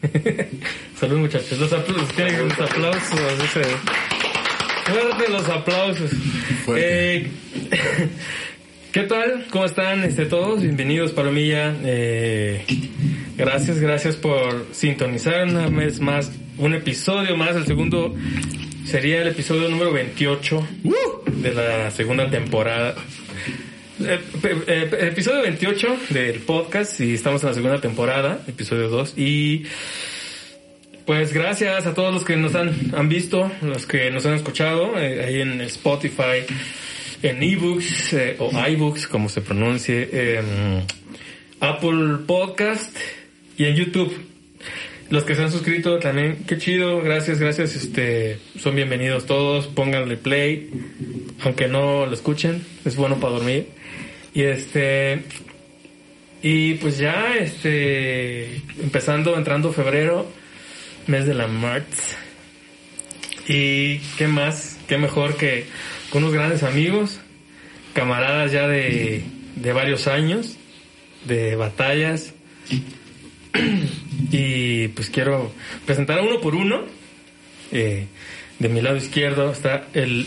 Salud muchachos. Los aplausos, quieren los aplausos. Ese. Fuerte los aplausos. Eh, ¿Qué tal? ¿Cómo están este, todos? Bienvenidos, Palomilla. Eh, gracias, gracias por sintonizar una vez más, un episodio más, el segundo sería el episodio número 28 de la segunda temporada. Eh, eh, eh, episodio 28 del podcast y estamos en la segunda temporada, episodio 2 y pues gracias a todos los que nos han, han visto, los que nos han escuchado ahí en Spotify, en ebooks o iBooks como se pronuncie, Apple Podcast y en YouTube. Los que se han suscrito también, qué chido, gracias, gracias, este, son bienvenidos todos, pónganle play, aunque no lo escuchen, es bueno para dormir. Y este, y pues ya, este, empezando, entrando febrero, mes de la March. Y qué más, qué mejor que con unos grandes amigos, camaradas ya de, de varios años, de batallas. Y pues quiero presentar a uno por uno. Eh, de mi lado izquierdo está el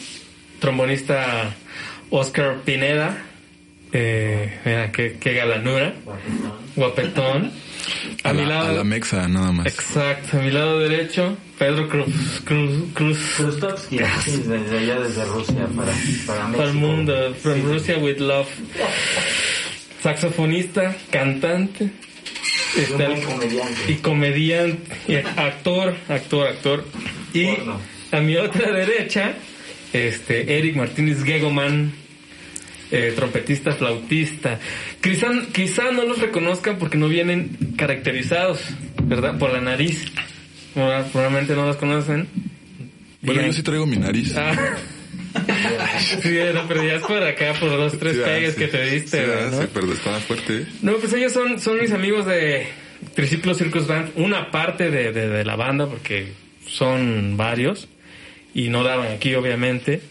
trombonista Oscar Pineda. Eh, mira, qué, qué galanura. Guapetón. A, mi lado. A la mexa, nada más. Exacto. A mi lado derecho, Pedro Cruz. Cruz. Cruz. Krustovsky, desde allá, desde Rusia, para, para México. Para el mundo. From Russia with love. Saxofonista, cantante. Está el, comediante. Y comediante. Y actor, actor, actor. Y Porno. a mi otra derecha, este, Eric Martínez Gegoman eh, trompetista, flautista. Quizá, quizá no los reconozcan porque no vienen caracterizados, ¿verdad? Por la nariz. Probablemente no los conocen. Bueno, yo sí traigo mi nariz. Ah. Sí, no, pero ya es por acá, por dos, tres Sí, ah, pegues sí. que te diste, Sí, ah, ¿no? sí, pero estaba fuerte. ¿eh? No, pues ellos son, son mis amigos de Triciclo Circus Band, una parte de, de, de la banda, porque son varios, y no daban aquí, obviamente.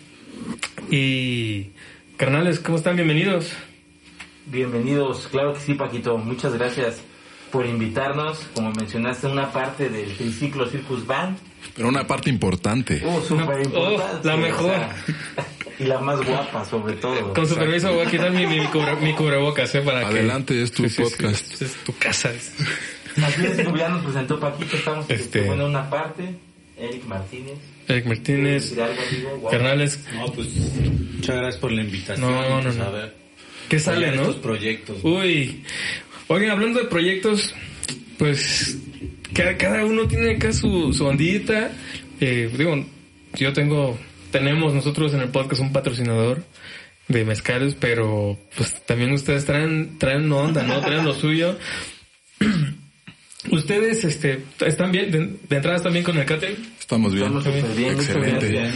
Y, carnales, ¿cómo están? Bienvenidos. Bienvenidos, claro que sí, Paquito. Muchas gracias por invitarnos. Como mencionaste, una parte del triciclo Circus Band. Pero una parte importante. Oh, súper importante. Oh, la mejor. y la más guapa, sobre todo. Con su permiso voy a quitar mi, mi, cubre- mi cubrebocas, ¿eh? Para que- Adelante, es tu Sí, sí, sí, podcast. es tu casa. Así es, como ya nos presentó Paquito, estamos Este- bueno, una parte. Eric Martínez. Eric Martínez, carnales, No, pues muchas gracias por la invitación. No, no, pues, no. A ver, ¿qué sale, no? estos proyectos. Uy, oigan, hablando de proyectos, pues cada, cada uno tiene acá su, su ondita. Eh, digo, yo tengo, tenemos nosotros en el podcast un patrocinador de mezcales, pero pues también ustedes traen, traen onda, ¿no? Traen lo suyo. Ustedes, este, están bien, de, de entrada están bien con el catering. Estamos bien. Estamos bien, Excelente.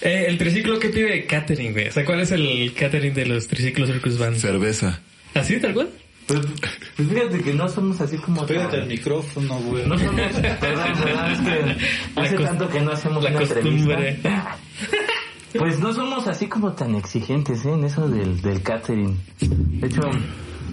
Eh, el triciclo, ¿qué pide catering, güey? O sea, ¿cuál es el catering de los triciclos Circus Band? Cerveza. ¿Así, tal cual? Pues, pues fíjate que no somos así como... Pégate al micrófono, güey. No somos, perdón, perdón, es que La hace tanto que no hacemos la una costumbre. entrevista. Pues no somos así como tan exigentes ¿eh? en eso del, del catering. De hecho,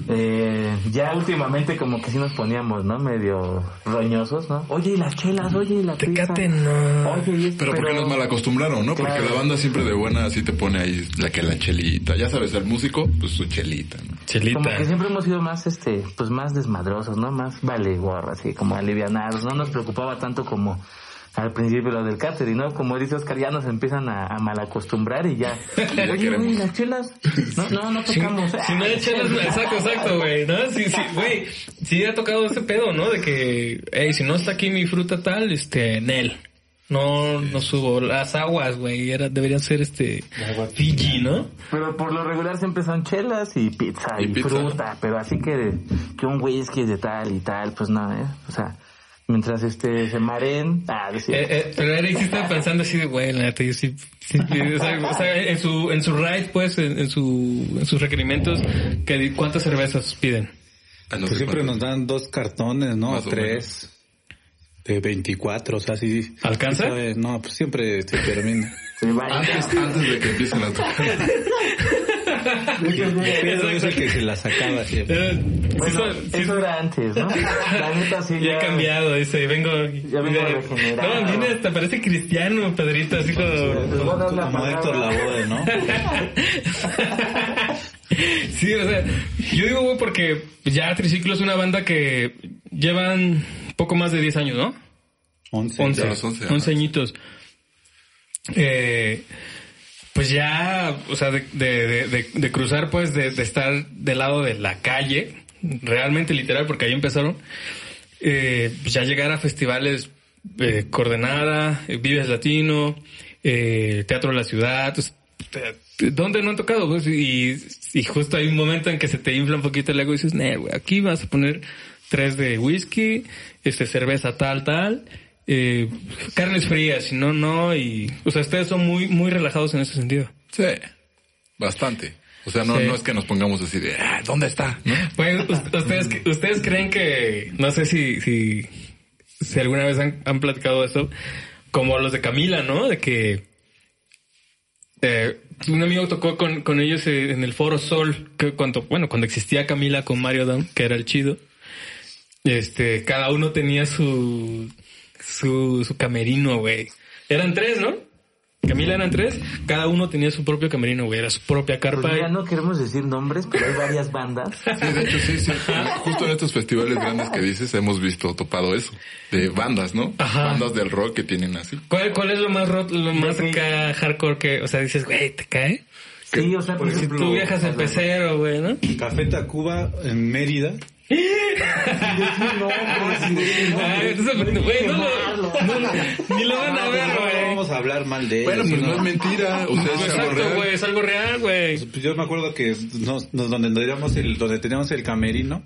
eh, ya últimamente como que sí nos poníamos, ¿no? Medio roñosos, ¿no? Oye, y las chelas, oye, y la pizza. Tecate no. Oye, y esto, Pero porque nos mal acostumbraron, ¿no? Porque la banda siempre de buena así te pone ahí la que la chelita. Ya sabes, el músico, pues su chelita, ¿no? Chelita. Como que siempre hemos sido más, este, pues más desmadrosos, ¿no? Más vale gorra, así como alivianados. No nos preocupaba tanto como al principio lo del catering, ¿no? Como dice Oscar, ya nos empiezan a, a malacostumbrar y ya. Oye, güey, las chelas. No, no, no Si, tocamos. si no hay chelas, exacto, exacto, güey, ¿no? Sí, sí, güey, sí ha tocado ese pedo, ¿no? De que, hey, si no está aquí mi fruta tal, este, Nel. No, no subo. Las aguas, güey, era, deberían ser este, Fiji, ¿no? Pero por lo regular siempre son chelas y pizza y, Y pizza, fruta, pero así que, que un whisky de tal y tal, pues no, ¿eh? O sea, mientras este se maren, ah, Eh, eh, pero Eric sí estaba pensando así de, güey, la neta, yo sí, sí, sí, o sea, o sea, en su, en su ride, pues, en, en su, en sus requerimientos, que, di- ¿cuántas cervezas piden? Ah, no Pues sé siempre cuánto. nos dan dos cartones, ¿no? Más o Tres. De 24, o sea, sí. ¿Alcanza? sí sabe- No, pues siempre se termina. se va Antes, antes de que empiecen a tocar. Pedro es el que se la sacaba siempre. Eh, sí Bueno, sí eso son- era antes, ¿no? La neta sí Ya he cambiado, dice, vengo... Ya vengo regenerado. No, viene hasta parece cristiano, Pedrito, así como... Dar la Como Héctor ¿no? sí, o sea, yo digo, güey, porque ya Triciclo es una banda que llevan poco más de 10 años, ¿no? Once. 11, ya los 11, 11 ajá. añitos. Eh, pues ya, o sea, de, de, de- de- de cruzar, pues, de, de estar del lado de la calle, realmente literal, porque ahí empezaron, eh, pues ya llegar a festivales eh, Coordenada, eh, Vives Latino, eh, Teatro de la Ciudad, ¿dónde no han tocado? Pues, y, y justo hay un momento en que se te infla un poquito el ego y dices, güey, aquí vas a poner tres de whisky, este cerveza tal, tal, eh, carnes frías, si no, no, y, o sea, ustedes son muy, muy relajados en ese sentido. Sí, bastante. O sea, no, Sí. no es que nos pongamos así de, ah, ¿dónde está? ¿No? Pues, us- ustedes, ustedes creen que, no sé si, si, si alguna vez han, han platicado esto, como los de Camila, ¿no? De que eh, un amigo tocó con, con ellos eh, en el Foro Sol, que cuando, bueno, cuando existía Camila con Mario Down, que era el chido, este, cada uno tenía su, su, su camerino, güey. Eran tres, ¿no? Camila eran tres, cada uno tenía su propio camerino, güey, era su propia carpa. Pues ya no queremos decir nombres, pero hay varias bandas. Sí, de hecho, sí, sí. Justo en estos festivales grandes que dices, hemos visto, topado eso. De bandas, ¿no? Ajá. Bandas del rock que tienen así. ¿Cuál, ¿Cuál es lo más rot- lo más acá hardcore que, o sea, dices, güey, te cae? Sí, o sea, por Si ejemplo... tú viajas al pecero, güey, ¿no? Café Tacuba en Mérida. No, Ah, no no ni lo van a ver, No vamos a hablar mal de Bueno, ellos, pues ¿no? no es mentira. O sea, es algo güey, es algo real, güey. Pues yo me acuerdo que nos, nos- donde teníamos el, donde teníamos el camerino,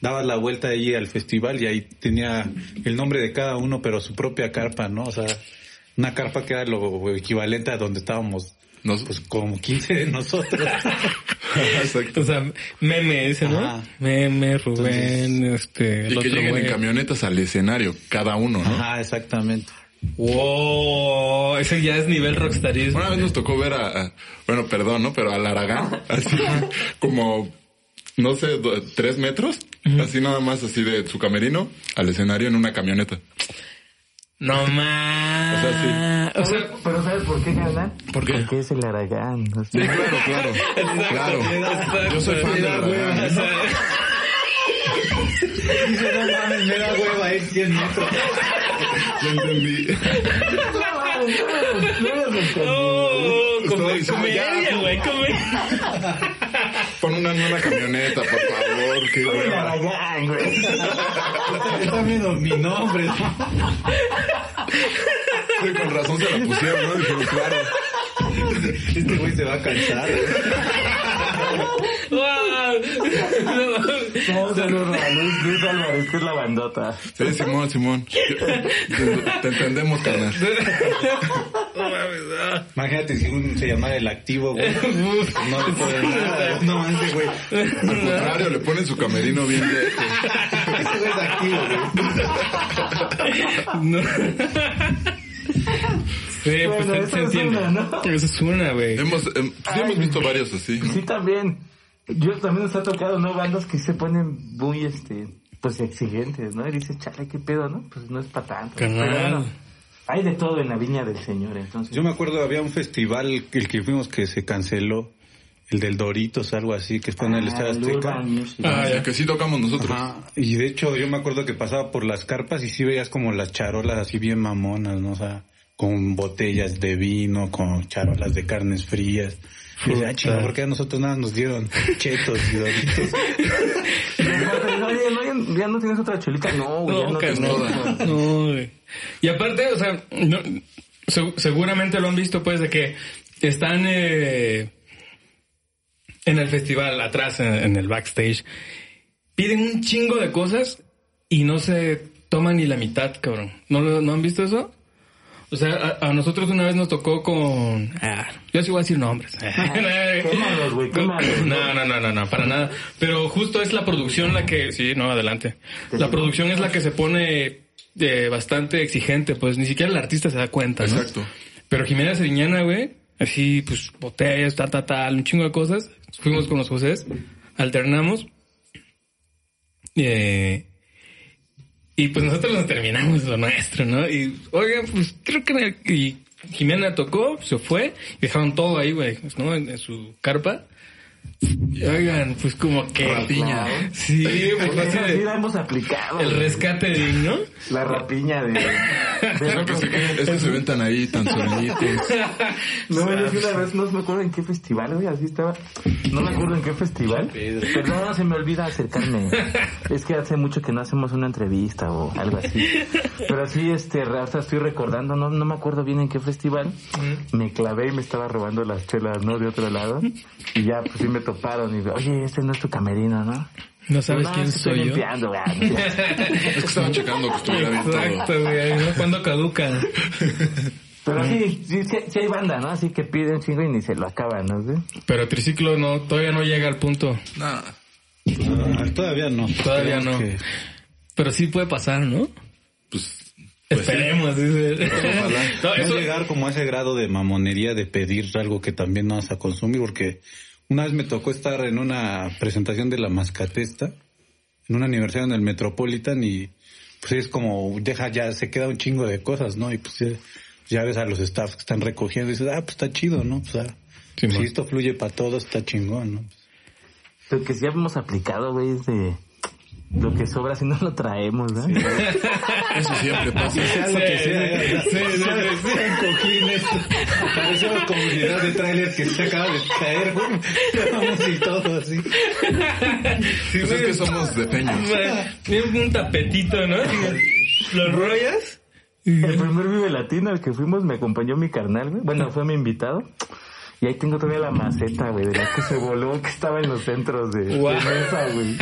dabas la vuelta ahí al festival y ahí tenía el nombre de cada uno, pero su propia carpa, ¿no? O sea, una carpa que era lo equivalente a donde estábamos, Nos- pues como 15 de nosotros. Exacto. O sea, meme ese, ¿no? Ajá. Meme, Rubén, este, el Y que lleguen güey. en camionetas al escenario, cada uno, ¿no? Ajá, exactamente. Wow, ese ya es nivel rockstarismo. Una vez nos tocó ver a, a- bueno, perdón, ¿no? Pero al Aragán, así como, no sé, do- tres metros, así nada más, así de su camerino al escenario en una camioneta. No más. O sea, O sea, Pero ¿sabes por qué ganan? ¿Por qué? Porque es el Aragán. o Sí, sea. claro, claro. Claro. exacto. Yo soy fan del Aragán. O sea, Dice, no mames, me da hueva ir 100 metros. Ya entendí. Oh, Estaba come- diciendo, ya, comedia, tú. güey, comedia. Pon una nueva camioneta, por favor. Qué hueva. Está viendo mi nombre. ¿no? Sí, con razón se la pusieron, ¿no? Dijeron, claro. Este güey se va a cansar. Un saludo a Luis, Luis Álvarez, que es la bandota. Sí, Simón, Simón. Te entendemos, carnal. Ah. Imagínate si un se llamara el activo, güey. No le puede nada. No mames, güey. Al contrario, le ponen su camerino bien lejos. Ese güey es activo, güey. No. Sí, Bueno, pues esa se es entiende. una, ¿no? Esa es una, güey. Hemos, em, sí hemos visto varios así, ¿no? Sí, también. Yo también nos ha tocado, ¿no? Bandas que se ponen muy, este, pues exigentes, ¿no? Y dices, chale, qué pedo, ¿no? Pues no es para tanto. Carnal. Pero bueno, hay de todo en la viña del Señor, entonces. Yo me acuerdo, había un festival, el que fuimos que se canceló. El del Doritos, algo así, que está en el Ah, Estadio el Azteca. Ah, ya. que sí tocamos nosotros. Ajá. Y de hecho, yo me acuerdo que pasaba por las carpas y sí veías como las charolas así bien mamonas, ¿no? O sea, con botellas de vino, con charolas de carnes frías. Y decía, ah, chinga, ¿por qué a nosotros nada nos dieron chetos y doritos? Oye, ¿no, ya, no tienes otra chelita. No, güey, ya No, no carnal. tenemos. No, güey. Y aparte, o sea, no, se- seguramente lo han visto, pues, de que están eh, en el festival, atrás, en, en el backstage, piden un chingo de cosas y no se toman ni la mitad, cabrón. ¿No, lo- ¿no han visto eso? O sea, a, a nosotros una vez nos tocó con... Ah, yo sí voy a decir nombres. Quémalos, güey, quémalos. No, no, no, no, no, para nada. Pero justo es la producción la que... Sí, no, adelante. La producción es la que se pone eh, bastante exigente, pues ni siquiera el artista se da cuenta, ¿no? Exacto. Pero Jimena Sariñana, güey, así, pues, botellas, tal, tal, tal, un chingo de cosas. Fuimos con los Josés, alternamos. Eh, y pues nosotros nos terminamos lo nuestro, ¿no? Y, oigan, pues creo que y Jimena tocó, se fue, y dejaron todo ahí, güey, ¿no? En su carpa. Oigan, pues como que... Rapiña. Sí, pues así Esa sí de- la hemos aplicado. el rescate de, ¿no? La rapiña de... de Es que, se, es que se ven tan ahí, tan solitos. No, yo sí una vez, no me acuerdo en qué festival, güey, así estaba. No me acuerdo en qué festival. Perdón, no se me olvida acercarme. Es que hace mucho que no hacemos una entrevista o algo así. Pero sí, este, hasta estoy recordando, no, no me acuerdo bien en qué festival. Me clavé y me estaba robando las chelas, ¿no? De otro lado. Y ya, pues sí me toparon y oye, este no es tu camerino, ¿no? No sabes No, quién soy yo. limpiando, güey. No es que estaban checando que estuviera bien. Exacto, güey, ¿no? ¿Cuándo caduca? Pero sí, sí, sí, sí hay banda, ¿no? Así que piden chingo y ni se lo acaban, ¿no? ¿Sí? Pero triciclo no, todavía no llega al punto. Nah, Ah, todavía no. Todavía no. que- Pero sí puede pasar, ¿no? pues... pues sí. Esperemos, dice. No, No eso, llegar como a ese grado de mamonería de pedir algo que también no vas a consumir, porque una vez me tocó estar en una presentación de la Mascatesta, en un aniversario en el Metropolitan y pues es como, deja ya, se queda un chingo de cosas, ¿no? Y pues ya, ya ves a los staffs que están recogiendo y dices, ah, pues está chido, ¿no? Pues, ah, Sí, si esto fluye para todos, está chingón, ¿no? Lo que sí hemos aplicado, güey, es de lo que sobra si no lo traemos, ¿no? Eso siempre pasa. Sea lo que sea, ya, Sí, sí, sí, sí. en cojines. Parecemos comunidad de tráiler que se acaba de caer, güey. Vamos y todo así. Sí, Pues es que somos de peños. Tiene un tapetito, ¿no? Lo rollas. El primer Vive Latino al que fuimos me acompañó mi carnal, güey. Bueno, fue mi invitado. Y ahí tengo todavía la maceta, güey, de la que se voló, que estaba en los centros de, de Guau. mesa, güey.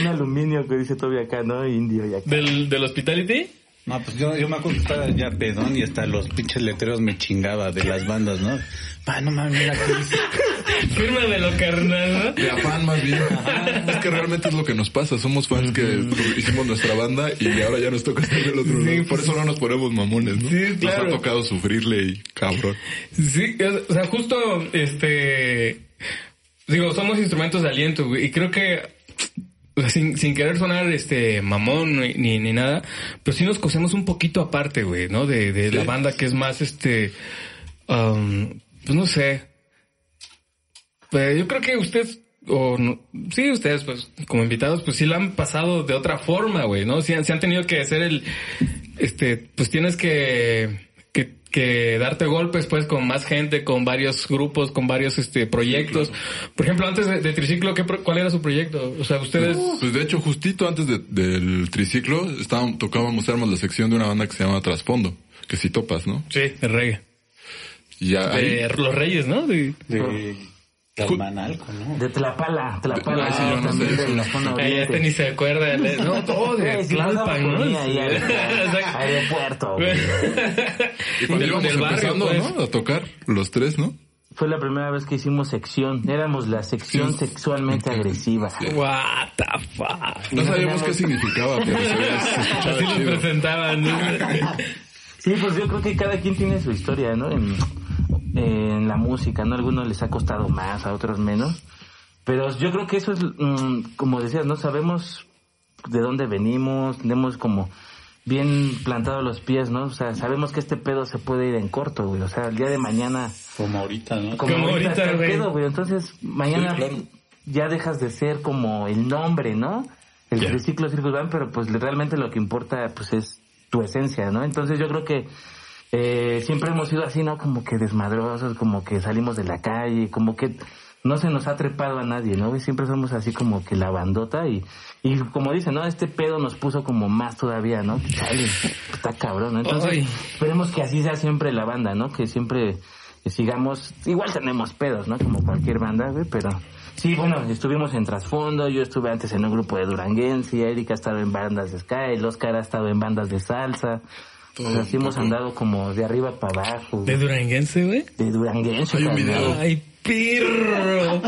Un aluminio que dice todavía acá, ¿no? Indio y acá. ¿Del, del hospitality? No, pues yo, yo me acuerdo que estaba ya pedón y hasta los pinches letreros me chingaba de las bandas, ¿no? Pa, no mames, mira qué dice. Fírmamelo, carnal, ¿no? De afán más bien. Es que realmente es lo que nos pasa. Somos fans que hicimos nuestra banda y ahora ya nos toca estar del otro lado. Por eso no nos ponemos mamones, ¿no? Sí, claro. Nos ha tocado sufrirle y cabrón. Sí, o sea, justo, este, digo, somos instrumentos de aliento, güey, y creo que, sin, sin querer sonar, este, mamón ni, ni, nada, pero sí nos cosemos un poquito aparte, güey, ¿no? De, de la banda que es más, este, um, pues no sé. Pero yo creo que ustedes, o no, sí, ustedes, pues, como invitados, pues sí la han pasado de otra forma, güey, ¿no? Sí, han- sí han tenido que hacer el, este, pues tienes que, que, que darte golpes, pues, con más gente, con varios grupos, con varios, este, proyectos. Por ejemplo, antes de, de Triciclo, ¿qué, pro- ¿cuál era su proyecto? O sea, ustedes... Pues de hecho, justito antes de- del triciclo, estábamos, tocábamos, éramos la sección de una banda que se llama Trasfondo, que si topas, ¿no? Sí, de reggae. Y ya ahí- De los Reyes, ¿no? De, De Tlalmanalco, ¿no? De Tlapala, Tlapala. No también de la zona Ay, este ni se acuerda. No, todo de Tlalpan, ¿no? ahí al- aeropuerto, y cuando íbamos empezando, pues. ¿no? A tocar, los tres, ¿no? Fue la primera vez que hicimos sección. Éramos la sección Sí. sexualmente agresiva. What the fuck. No no sabíamos qué significaba, pero se, Así nos presentaban. ¿no? Sí, pues yo creo que cada quien tiene su historia, ¿no? En, en la música, ¿no? A algunos les ha costado más, a otros menos. Pero yo creo que eso es, mm, como decías, ¿no? Sabemos de dónde venimos, tenemos como bien plantados los pies, ¿no? O sea, sabemos que este pedo se puede ir en corto, güey. O sea, el día de mañana, Como ahorita, ¿no? como, Como ahorita, güey. pedo, güey. Entonces, mañana Sí, claro. ya dejas de ser como el nombre, ¿no? El Ya. triciclo Circus Band, pero pues realmente lo que importa, pues es tu esencia, ¿no? Entonces yo creo que eh, siempre hemos sido así, ¿no? Como que desmadrosos, como que salimos de la calle, como que no se nos ha trepado a nadie, ¿no? Y siempre somos así como que la bandota y, y como dicen, ¿no? Este pedo nos puso como más todavía, ¿no? Chale, está cabrón, ¿no? Entonces, Ay. esperemos que así sea siempre la banda, ¿no? Que siempre sigamos, igual tenemos pedos, ¿no? Como cualquier banda, güey, pero sí, bueno, estuvimos en trasfondo, yo estuve antes en un grupo de duranguense, Erika ha estado en bandas de ska, el Oscar ha estado en bandas de salsa, o sea, sí hemos andado como de arriba para abajo, De Duranguense, güey. de duranguense, Hay un carnal. video. Ay, pirro.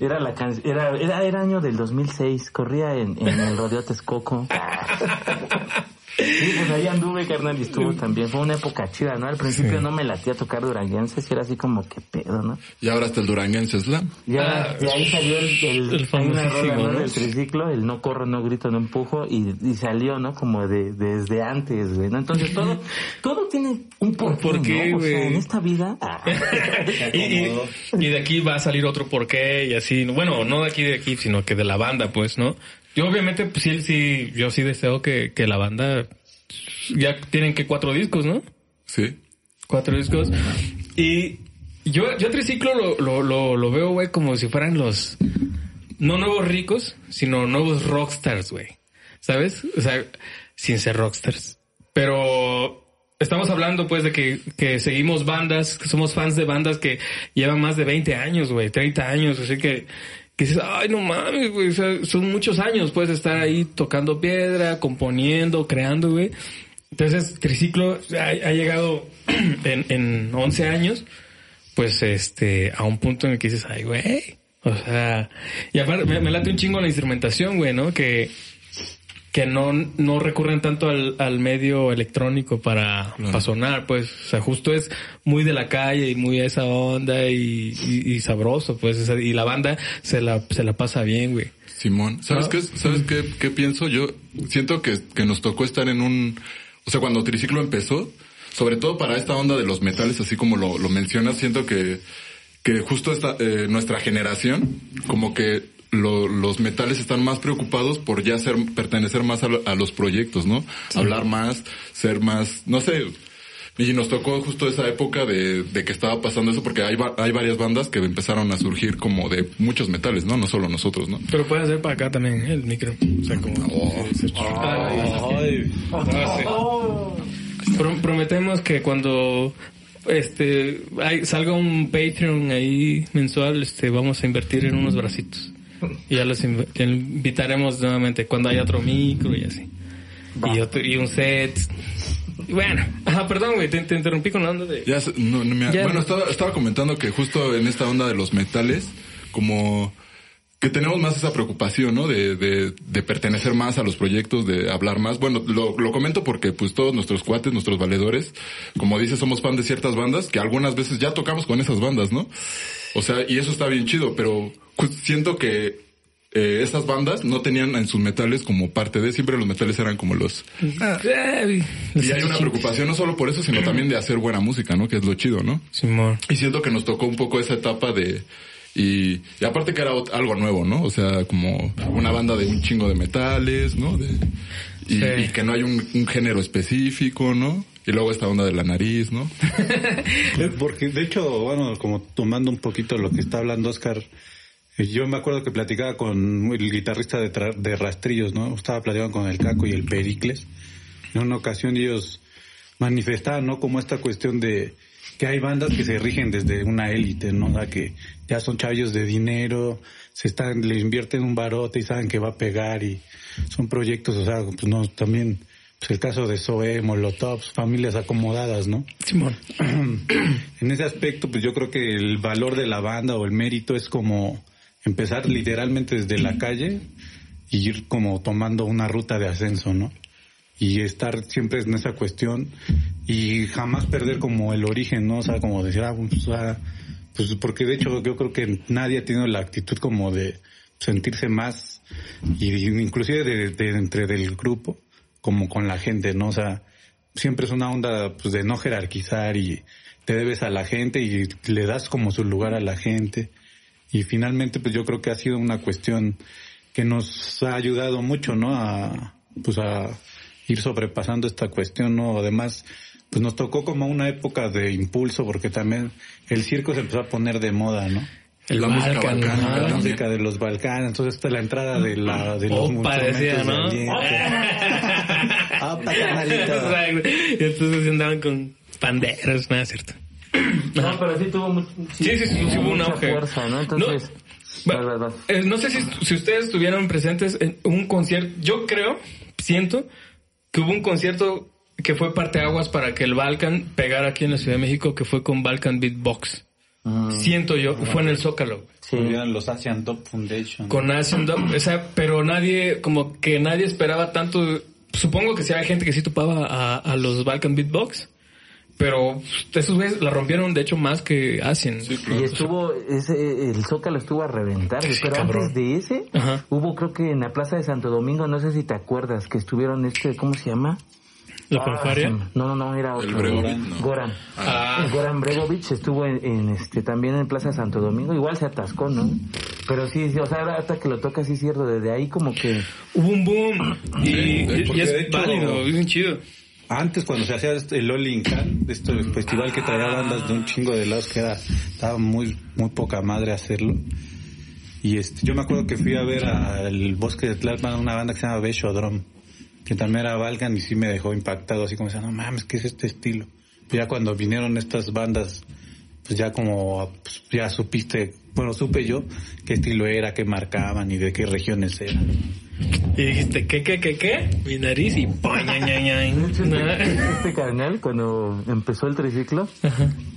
Era la can- era, era, era año del 2006, corría en, en el rodeo Texcoco. Sí, pues ahí anduve, carnal, y estuvo también. Fue una época chida, ¿no? Al principio no me latía tocar duranguenses, y era así como, que pedo, no? Y ahora está el Duranguense Slam. Ya, de ahí salió el, el, El hay una famosísimo, rola, ¿no? Del triciclo, el no corro, no grito, no empujo, y, y salió, ¿no? Como de, desde antes, güey, ¿no? Entonces todo, todo tiene un porqué, porqué, ¿no? O sea, en esta vida, ah, y, y- y de aquí va a salir otro porqué y así. Bueno, no de aquí de aquí, sino que de la banda, pues, ¿no? Yo obviamente, pues sí, sí, yo sí deseo que, que la banda ya tienen que cuatro discos, ¿no? Sí. Cuatro discos. Y yo, yo Triciclo lo, lo, lo, lo veo, güey, como si fueran los, no nuevos ricos, sino nuevos rockstars, güey. ¿Sabes? O sea, sin ser rockstars. Pero estamos hablando, pues, de que, que seguimos bandas, que somos fans de bandas que llevan más de 20 años, güey, 30 años. Así que, que dices, ay, no mames, güey. Son muchos años, puedes estar ahí tocando piedra, componiendo, creando, güey. Entonces, Triciclo ha, ha llegado en, en 11 años, pues, este, a un punto en el que dices, ay, güey. O sea, y aparte, me, me late un chingo la instrumentación, güey, ¿no? Que, que no, no recurren tanto al, al medio electrónico para, para sonar, pues, o sea, justo es muy de la calle y muy esa onda y, y, y sabroso, pues, y la banda se la, se la pasa bien, güey. Simón, ¿sabes Ah. qué? ¿Sabes qué, qué pienso? Yo siento que, que nos tocó estar en un, o sea, cuando Triciclo empezó, sobre todo para esta onda de los metales, así como lo, lo mencionas, siento que, que justo esta, eh, nuestra generación, como que lo- los metales están más preocupados por ya ser, pertenecer más a, lo- a los proyectos, ¿no? Hablar más, ser más, no sé, y nos tocó justo esa época de, de que estaba pasando eso porque hay, va- hay varias bandas que empezaron a surgir como de muchos metales, ¿no? No solo nosotros, ¿no? Pero puede hacer para acá también el micro. O sea, como... se- Ay, Pro- prometemos que cuando este hay- salga un Patreon ahí mensual, este vamos a invertir en unos bracitos. Y ya los invitaremos nuevamente cuando haya otro micro y así. Y, otro, y un set. Bueno, ajá, perdón, güey, te, te interrumpí con la onda de... Ya, se- no, no me- Ya. bueno, estaba, estaba comentando que justo en esta onda de los metales, como que tenemos más esa preocupación, ¿no? De, de, de pertenecer más a los proyectos, de hablar más. Bueno, lo, lo comento porque pues todos nuestros cuates, nuestros valedores, como dices, somos fan de ciertas bandas que algunas veces ya tocamos con esas bandas, ¿no? O sea, y eso está bien chido, pero siento que eh, esas bandas no tenían en sus metales como parte de, siempre los metales eran como los... Y hay una preocupación no solo por eso, sino también de hacer buena música, ¿no? Que es lo chido, ¿no? Simón. Y siento que nos tocó un poco esa etapa de... Y, y aparte que era algo nuevo, ¿no? O sea, como una banda de un chingo de metales, ¿no? De, y, Sí. y que no hay un, un género específico, ¿no? Y luego esta onda de la nariz, ¿no? Porque de hecho, bueno, como tomando un poquito lo que está hablando Oscar, yo me acuerdo que platicaba con el guitarrista de, tra- de Rastrillos, ¿no? Estaba platicando con el Caco y el Pericles. En una ocasión ellos manifestaban, ¿no? Como esta cuestión de que hay bandas que se rigen desde una élite, ¿no? O sea, que ya son chavillos de dinero, se están, le invierten un barote y saben que va a pegar y son proyectos, o sea, pues no, también, pues el caso de Zoe, Molotov, familias acomodadas, ¿no? Simón. en ese aspecto, pues yo creo que el valor de la banda o el mérito es como empezar literalmente desde la calle y ir como tomando una ruta de ascenso, ¿no? Y estar siempre en esa cuestión y jamás perder como el origen, ¿no? O sea, como decir, ah, pues, pues porque de hecho yo creo que nadie ha tenido la actitud como de sentirse más y inclusive de, de entre del grupo como con la gente, ¿no? O sea, siempre es una onda pues de no jerarquizar y te debes a la gente y le das como su lugar a la gente y finalmente pues yo creo que ha sido una cuestión que nos ha ayudado mucho, ¿no? A pues a ir sobrepasando esta cuestión, ¿no? Además, pues nos tocó como una época de impulso porque también el circo se empezó a poner de moda, ¿no? El La música balcana. La música de los Balcanes, entonces esta es la entrada de la de los Opa, decía, ¿no? Opa, carnalito. Entonces andaban con panderos, nada cierto. no, pero sí tuvo mucho, Sí, sí, sí, sí hubo un mucha auge. fuerza, ¿no? Entonces, No, vas, vas, vas. eh, no sé si, si ustedes estuvieron presentes en un concierto. Yo creo, siento, que hubo un concierto que fue parteaguas para que el Balkan pegara aquí en la Ciudad de México, que fue con Balkan Beatbox. Mm, Siento yo, fue en el Zócalo. sí. Los Asian Top Foundation. Con Asian Dub, o sea, pero nadie, como que nadie esperaba tanto supongo que sí hay gente que sí topaba a, a los Balkan Beatbox. Pero esos güeyes la rompieron, de hecho, más que Asian. Y estuvo, ese, el Zócalo estuvo a reventar, güey. pero cabrón. antes de ese, Ajá. hubo creo que en la Plaza de Santo Domingo, no sé si te acuerdas, que estuvieron este, ¿cómo se llama? La Ah, fanfarria. No, no, no, era otro. El ¿no? Goran. Ah. El Goran Bregovic estuvo en, en, este, también en Plaza de Santo Domingo, igual se atascó, ¿no? Pero sí, sí, o sea, hasta que lo toca sí cierto, desde ahí como que... Hubo un boom. Y, y- y es válido, es bien chido. Antes cuando se hacía este- el All In Can, este festival que traía bandas de un chingo de lados que era, estaba muy, muy poca madre hacerlo. Y este, yo me acuerdo que fui a ver al Bosque de Tlalpan una banda que se llama Besho Drum, que también era Balkan y sí me dejó impactado, así como decía, no mames, ¿qué es este estilo? Pero ya cuando vinieron estas bandas, pues ya como, pues ya supiste, bueno, supe yo qué estilo era, qué marcaban y de qué regiones eran. Y dijiste, ¿qué, qué, qué, qué? Mi nariz y... Este, este carnal, cuando empezó el triciclo,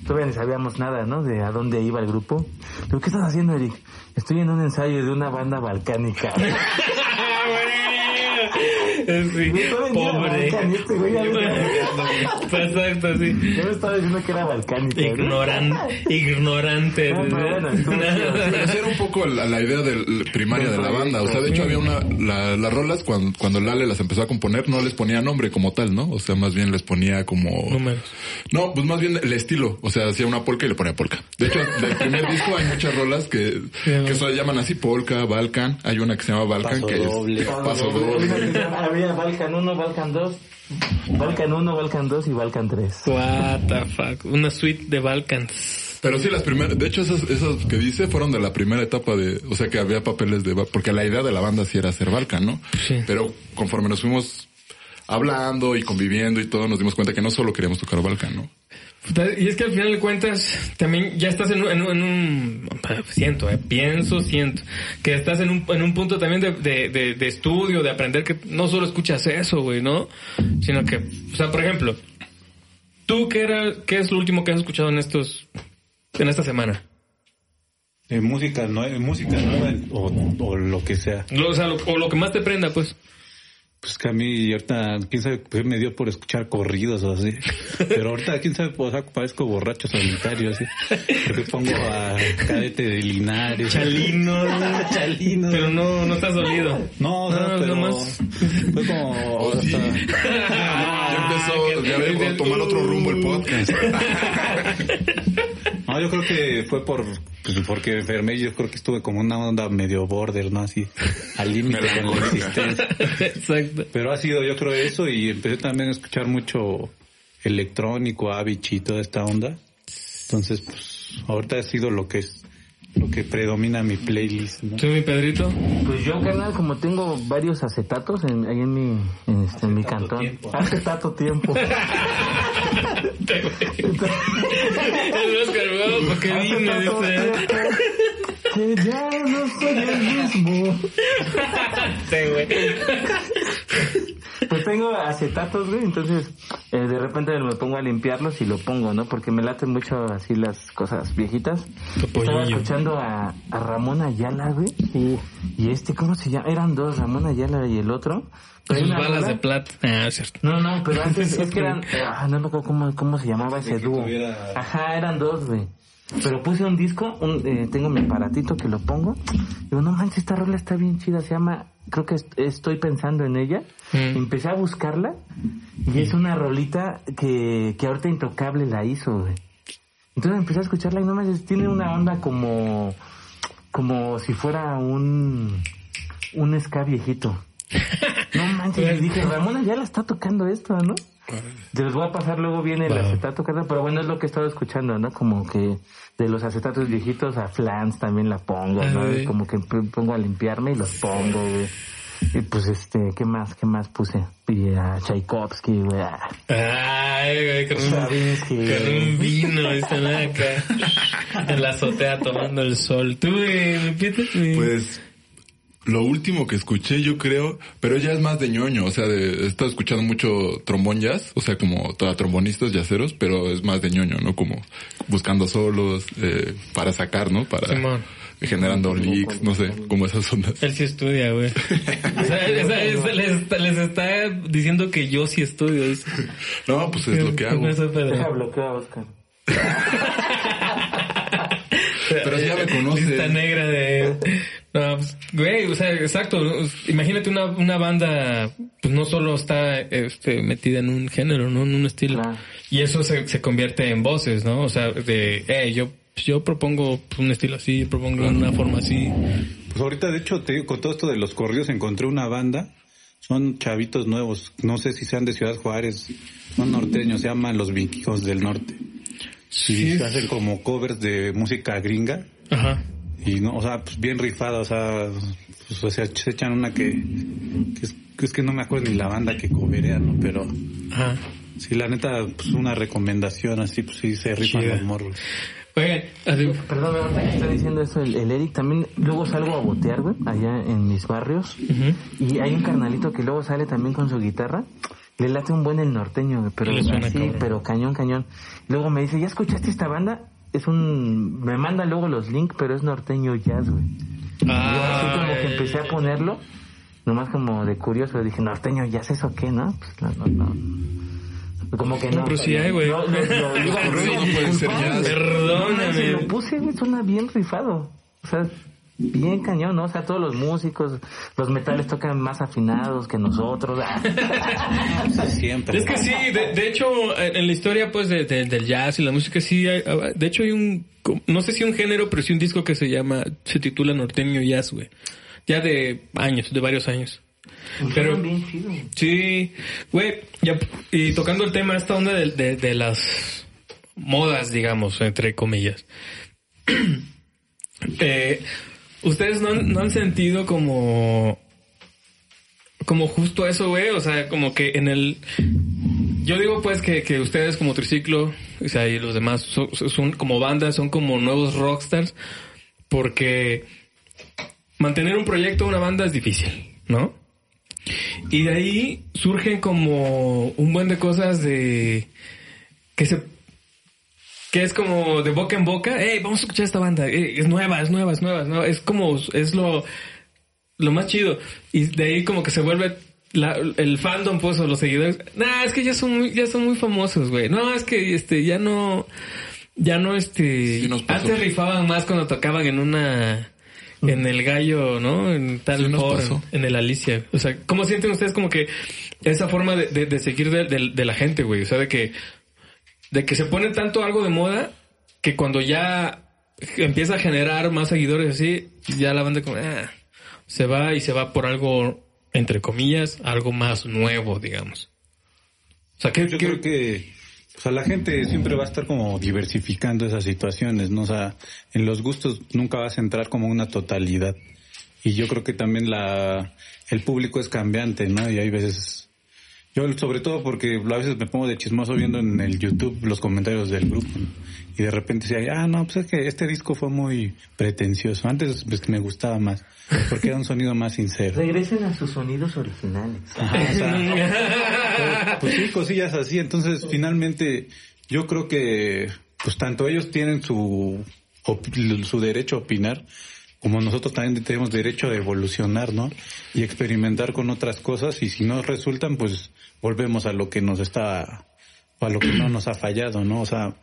todavía ni sabíamos nada, ¿no? De a dónde iba el grupo. Digo, ¿qué estás haciendo, Eric? Estoy en un ensayo de una banda balcánica. Sí, pobre. este güey me- Exacto, sí. ya me estaba diciendo que era balcánica. ¿no? Ignoran, ignorante. No, bueno, esa era un poco la, la idea del, primaria de la banda. O sea, de hecho había una, la- las rolas cuando, cuando Lale las empezó a componer no les ponía nombre como tal, ¿no? O sea, más bien les ponía como... Números. No, pues más bien el estilo. O sea, hacía una polka y le ponía polka. De hecho, del primer disco hay muchas rolas que, que se llaman así, polka, Balkan. Hay una que se llama Balkan Paso que doble. es paso doble. Había Balkan 1, Balkan 2, Balkan 1, Balkan 2 y Balkan 3. What the fuck. Una suite de Balkans. Pero sí, las primeras, de hecho esas, esas que dice fueron de la primera etapa de, o sea que había papeles de, porque la idea de la banda sí era hacer Balkan, ¿no? Sí. Pero conforme nos fuimos hablando y conviviendo y todo, nos dimos cuenta que no solo queríamos tocar Balkan, ¿no? Y es que al final de cuentas, también ya estás en un, en un, en un- siento, eh, pienso, siento, que estás en un, en un punto también de, de, de, de estudio, de aprender que no solo escuchas eso, güey, ¿no? Sino que, o sea, por ejemplo, ¿tú qué era, qué es lo último que has escuchado en estos, en esta semana? Eh, música, nue- música nueva o, o lo que sea. Lo- o sea, lo, o lo que más te prenda, pues. Pues que a mí ahorita, quién sabe, qué me dio por escuchar corridos o así. Pero ahorita, quién sabe, o sea, parezco borracho solitario así. Porque pongo a Cadete de Linares. Chalino. Chalino. Pero no, no estás dolido. No, o sea, No, pero nomás. fue como... o sea, ya empezó, ya ve, a tomar otro rumbo el podcast. no, yo creo que fue por... Pues porque enfermé, yo creo que estuve como una onda medio border, ¿no? Así, al límite con la existencia. Exacto. Pero ha sido, yo creo, eso y empecé también a escuchar mucho electrónico, Avicii y toda esta onda. Entonces, pues, ahorita ha sido lo que es, lo que predomina mi playlist, ¿no? ¿Tú, mi Pedrito? Pues yo, carnal, como tengo varios acetatos en, ahí en mi, en, este, en mi cantón. tiempo. Acetato tiempo. El Oscar, weón, ¿por qué vine? Que ya no soy el mismo. Sí, güey. Pues tengo acetatos, güey, entonces eh, de repente me pongo a limpiarlos y lo pongo, ¿no? Porque me laten mucho así las cosas viejitas. Estaba escuchando a, a Ramón Ayala, güey. Y, y este, ¿cómo se llama? Eran dos, Ramón Ayala y el otro. Pero Sus balas rola- de plata. Ah, es cierto. No, no, pero antes es que eran... Ah, no me acuerdo cómo, cómo se llamaba ese dúo. tuviera- Ajá, eran dos, güey. Pero puse un disco, un, eh, tengo mi aparatito que lo pongo. Digo, no manches, esta rola está bien chida. Se llama, creo que est- estoy pensando en ella. Mm. Empecé a buscarla y es una rolita que, que ahorita Intocable la hizo, güey. Entonces empecé a escucharla y no manches, tiene una onda como, como si fuera un, un ska viejito. No manches, y dije, Ramona ya la está tocando esto, ¿no? Te los voy a pasar luego bien el acetato, pero bueno, es lo que he estado escuchando, ¿no? Como que de los acetatos viejitos a Flans también la pongo, ¿no? Como que pongo a limpiarme y los pongo, güey. Y pues este, ¿qué más? ¿Qué más puse? Y a Tchaikovsky, güey. Ay, güey, con con un vino, están acá. En la azotea tomando el sol. ¿Tú, güey? Mi- Pues lo último que escuché yo creo, pero ya es más de ñoño, o sea, de, he estado escuchando mucho trombón jazz, o sea, como toda trombonistas yaceros, pero es más de ñoño, ¿no? Como buscando solos, eh, para sacar, ¿no? Para... Simón. generando leaks, no sé, como esas ondas. Él sí estudia, güey. O sea, esa- esa- les, está- les está diciendo que yo sí estudio. dice. No, pues es lo que hago. Eso. Deja bloquear Oscar. Pero ya me conoces. Lista negra de... No, pues, güey, o sea, exacto. Imagínate una, una banda, pues no solo está este, metida en un género, ¿no? En un estilo. Claro. Y eso se, se convierte en voces, ¿no? O sea, de, eh, yo, yo propongo pues, un estilo así, propongo una forma así. Pues ahorita, de hecho, te digo, con todo esto de los corridos encontré una banda. Son chavitos nuevos. No sé si sean de Ciudad Juárez. Son norteños. Se llaman Los Vikingos del Norte. Sí. Se hacen como covers de música gringa. Ajá. Y no, o sea, pues bien rifada, o sea, pues, o sea, se echan una que, que es, que es que no me acuerdo ni la banda que coverea, ¿no? Pero Ajá. sí, la neta, pues una recomendación así, pues sí se rifan Chida. los morros. Oigan, así- Perdón, ahorita que está diciendo eso el, el Eric, también luego salgo a botear, güey, allá en mis barrios. Ujú. Y hay un carnalito que luego sale también con su guitarra. Le late un buen el norteño, pero cabrón. pero cañón, cañón. Luego me dice, ¿ya escuchaste esta banda? Es un... Me manda luego los links, pero es norteño jazz, güey. Y yo así como que Ah, empecé a ponerlo, nomás como de curioso, dije, norteño jazz, ¿eso qué, no? Pues no, no, no. Como que no. pero sí hay, güey. No, no. Perdóname. lo puse, güey, suena bien rifado. O sea, bien cañón, ¿no? O sea, todos los músicos, los metales tocan más afinados que nosotros. Siempre. Es que sí, de, de hecho, en la historia pues de- de- del jazz y la música sí, hay- de hecho hay un, no sé si un género, pero sí un disco que se llama, se titula Norteño Jazz, güey. Ya de años, de varios años. Pero- bien chido. Sí, güey, ya, y tocando el tema, esta onda de, de, de las modas, digamos, entre comillas. eh, Ustedes no han, sentido como, como justo eso, güey, o sea, como que en el, yo digo pues que, que ustedes como triciclo, o sea, y los demás son como bandas, son como nuevos rockstars, porque mantener un proyecto, una banda es difícil, ¿no? Y de ahí surgen como un buen de cosas de que se que es como de boca en boca, hey, vamos a escuchar esta banda, eh, es nueva, es nueva, es nueva, es como es lo lo más chido y de ahí como que se vuelve la- el fandom pues o los seguidores, nah, es que ya son muy, ya son muy famosos, güey. No, es que este ya no ya no este Sí antes rifaban más cuando tocaban en una en el gallo, ¿no? En tal Sí en el Alicia. O sea, ¿cómo sienten ustedes como que esa forma de, de, de seguir de- de la gente, güey? O sea, de que, de que se pone tanto algo de moda que cuando ya empieza a generar más seguidores así, ya la banda como, ah, se va y se va por algo, entre comillas, algo más nuevo, digamos. O sea, ¿qué, Yo creo que o sea, la gente siempre va a estar como diversificando esas situaciones, ¿no? O sea, en los gustos nunca vas a entrar como una totalidad. Y yo creo que también la el público es cambiante, ¿no? Y hay veces yo sobre todo porque a veces me pongo de chismoso viendo en el YouTube los comentarios del grupo ¿no? y de repente decía, ah, no, pues es que este disco fue muy pretencioso. Antes pues, me gustaba más porque era un sonido más sincero. Regresen a sus sonidos originales. Ajá, o sea, pues sí, cosillas así. Entonces, finalmente, yo creo que, pues tanto ellos tienen su, su derecho a opinar, como nosotros también tenemos derecho a evolucionar, ¿no? Y experimentar con otras cosas. Y si no resultan, pues volvemos a lo que nos está, o a lo que no nos ha fallado, ¿no? O sea,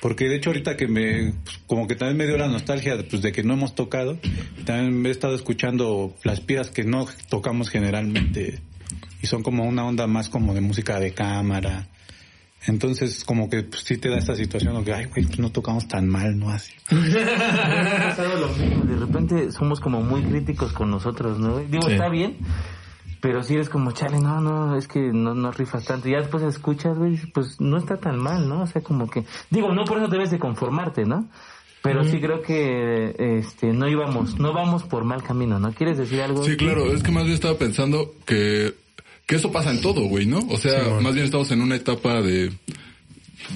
porque de hecho ahorita que me, pues, como que también me dio la nostalgia pues, de que no hemos tocado, también me he estado escuchando las piezas que no tocamos generalmente y son como una onda más como de música de cámara. Entonces como que pues, sí te da esta situación de que, ay güey, pues no tocamos tan mal, ¿no? Así. De repente somos como muy críticos con nosotros, ¿no? Digo, Sí. está bien, pero si eres como, chale, no, no, es que no, no rifas tanto. Y ya después escuchas, güey, pues no está tan mal, ¿no? O sea, como que, digo, no por eso debes de conformarte, ¿no? Pero sí creo que, este, no íbamos, no vamos por mal camino, ¿no? ¿Quieres decir algo? Sí, claro, es que más bien estaba pensando que, que eso pasa en todo, güey, ¿no? O sea, más bien estamos en una etapa de,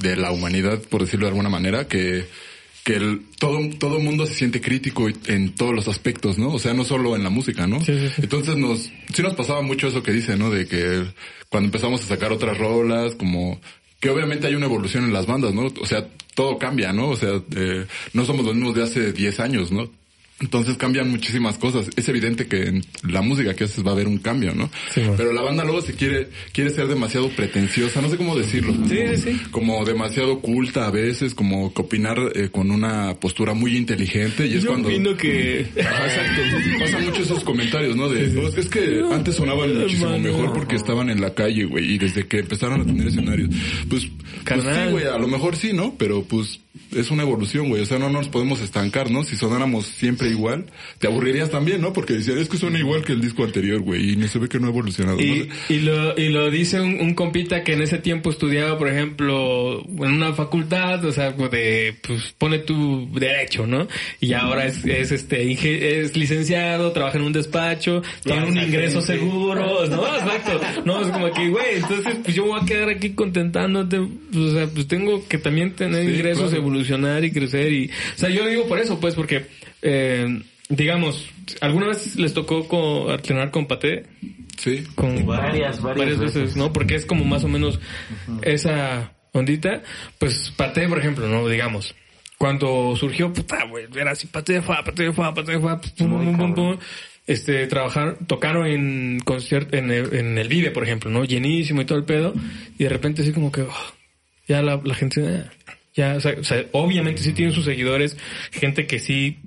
de la humanidad, por decirlo de alguna manera, que, que el, todo, todo mundo se siente crítico en todos los aspectos, ¿no? O sea, no solo en la música, ¿no? Sí, sí, sí. Entonces nos, sí nos pasaba mucho eso que dice, ¿no? De que cuando empezamos a sacar otras rolas, como, que obviamente hay una evolución en las bandas, ¿no? O sea, todo cambia, ¿no? O sea, eh, no somos los mismos de hace 10 años, ¿no? Entonces cambian muchísimas cosas. Es evidente que en la música que haces va a haber un cambio, ¿no? Sí. Pero la banda luego se quiere, quiere ser demasiado pretenciosa, no sé cómo decirlo. Sí, sí. Como demasiado culta a veces, como que opinar eh, con una postura muy inteligente y es Yo cuando... opino que... Exacto. Pasan mucho esos comentarios, ¿no? De, "Oh, es que antes sonaban muchísimo mejor porque estaban en la calle, güey, y desde que empezaron a tener escenarios. Pues, pues sí, güey, a lo mejor sí, ¿no? Pero pues es una evolución, güey. O sea, no nos podemos estancar, ¿no? Si sonáramos siempre igual, te aburrirías también, ¿no? Porque decían, es que suena igual que el disco anterior, güey, y no se ve que no ha evolucionado. Y, ¿no? y lo, y lo dice un, un compita que en ese tiempo estudiaba, por ejemplo, en una facultad, o sea, de, pues, pone tu derecho, ¿no? Y ahora es, es este, es licenciado, trabaja en un despacho, tiene un ingreso seguro, ¿no? Exacto. No, es como que, güey, entonces, pues yo voy a quedar aquí contentándote, pues, o sea, pues tengo que también tener Sí, ingresos, claro. Evolucionar y crecer y, o sea, yo digo por eso, pues, porque, eh, digamos, ¿alguna vez les tocó co- alternar con Paté? Sí. con Varias, varias veces, veces. ¿no? Porque es como más o menos esa ondita. Pues Pate, por ejemplo, ¿no? Digamos, cuando surgió, puta, güey, era así, Pate, fa, Pate, fa, Pate, fa, pum, pum, pum, pum. Este, trabajar, tocaron en concierto, en el, en el Vive, por ejemplo, ¿no? Llenísimo y todo el pedo. Y de repente así como que, oh, ya la, la gente, eh, ya, o sea, o sea, obviamente sí tienen sus seguidores, gente que sí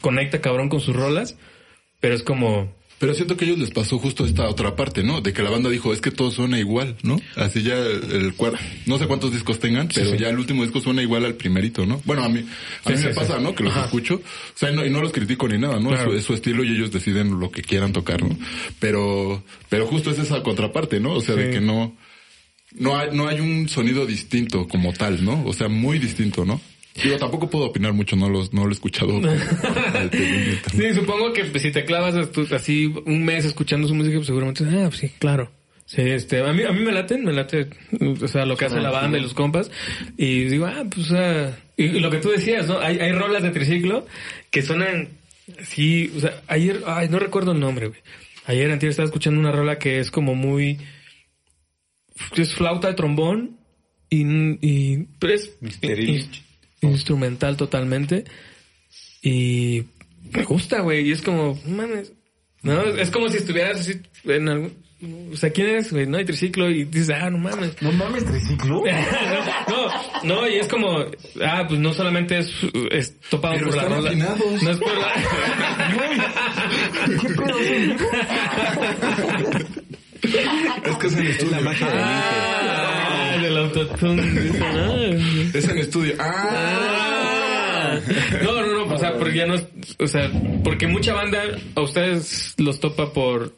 conecta cabrón con sus rolas, pero es como, Pero siento que a ellos les pasó justo esta otra parte, ¿no? De que la banda dijo, es que todo suena igual, ¿no? Así ya el cuarto, no sé cuántos discos tengan, pero sí. ya el último disco suena igual al primerito, ¿no? Bueno, a mí, a Sí, mí me pasa, ¿no? Que los escucho, o sea, y no, y no los critico ni nada, ¿no? Claro. Es, su, es su estilo y ellos deciden lo que quieran tocar, ¿no? Pero, pero justo es esa contraparte, ¿no? O sea, de que no, no hay, no hay un sonido distinto como tal, ¿no? O sea, muy distinto, ¿no? Digo, tampoco puedo opinar mucho, no los, no lo he escuchado. Sí, supongo que pues, si te clavas así un mes escuchando su música, pues seguramente, ah, pues sí, claro. Sí, este, a mí, a mí me laten, me late, o sea, lo que hace la banda y los compas. Y digo, ah, pues, ah, y, y lo que tú decías, ¿no? Hay, hay rolas de triciclo que suenan así, o sea, ayer, ay, no recuerdo el nombre, güey. Ayer, antes estaba escuchando una rola que es como muy, es flauta de trombón y, y, pero es Misterioso. in- instrumental totalmente. Y me gusta, güey. Y es como, mames. No, es como si estuvieras así en algún, o sea, ¿quién es, güey? No hay triciclo y dices, ah, no mames. No mames, triciclo. no, no, y es como, ah, pues no solamente es, es topado Pero por la rola. afinados. No es por la... Es que es en estudio. la magia del ah, del autotune. ah. Es en estudio. Ah. Ah. No, no, no, o sea, porque ya no, es- o sea, porque mucha banda a ustedes los topa por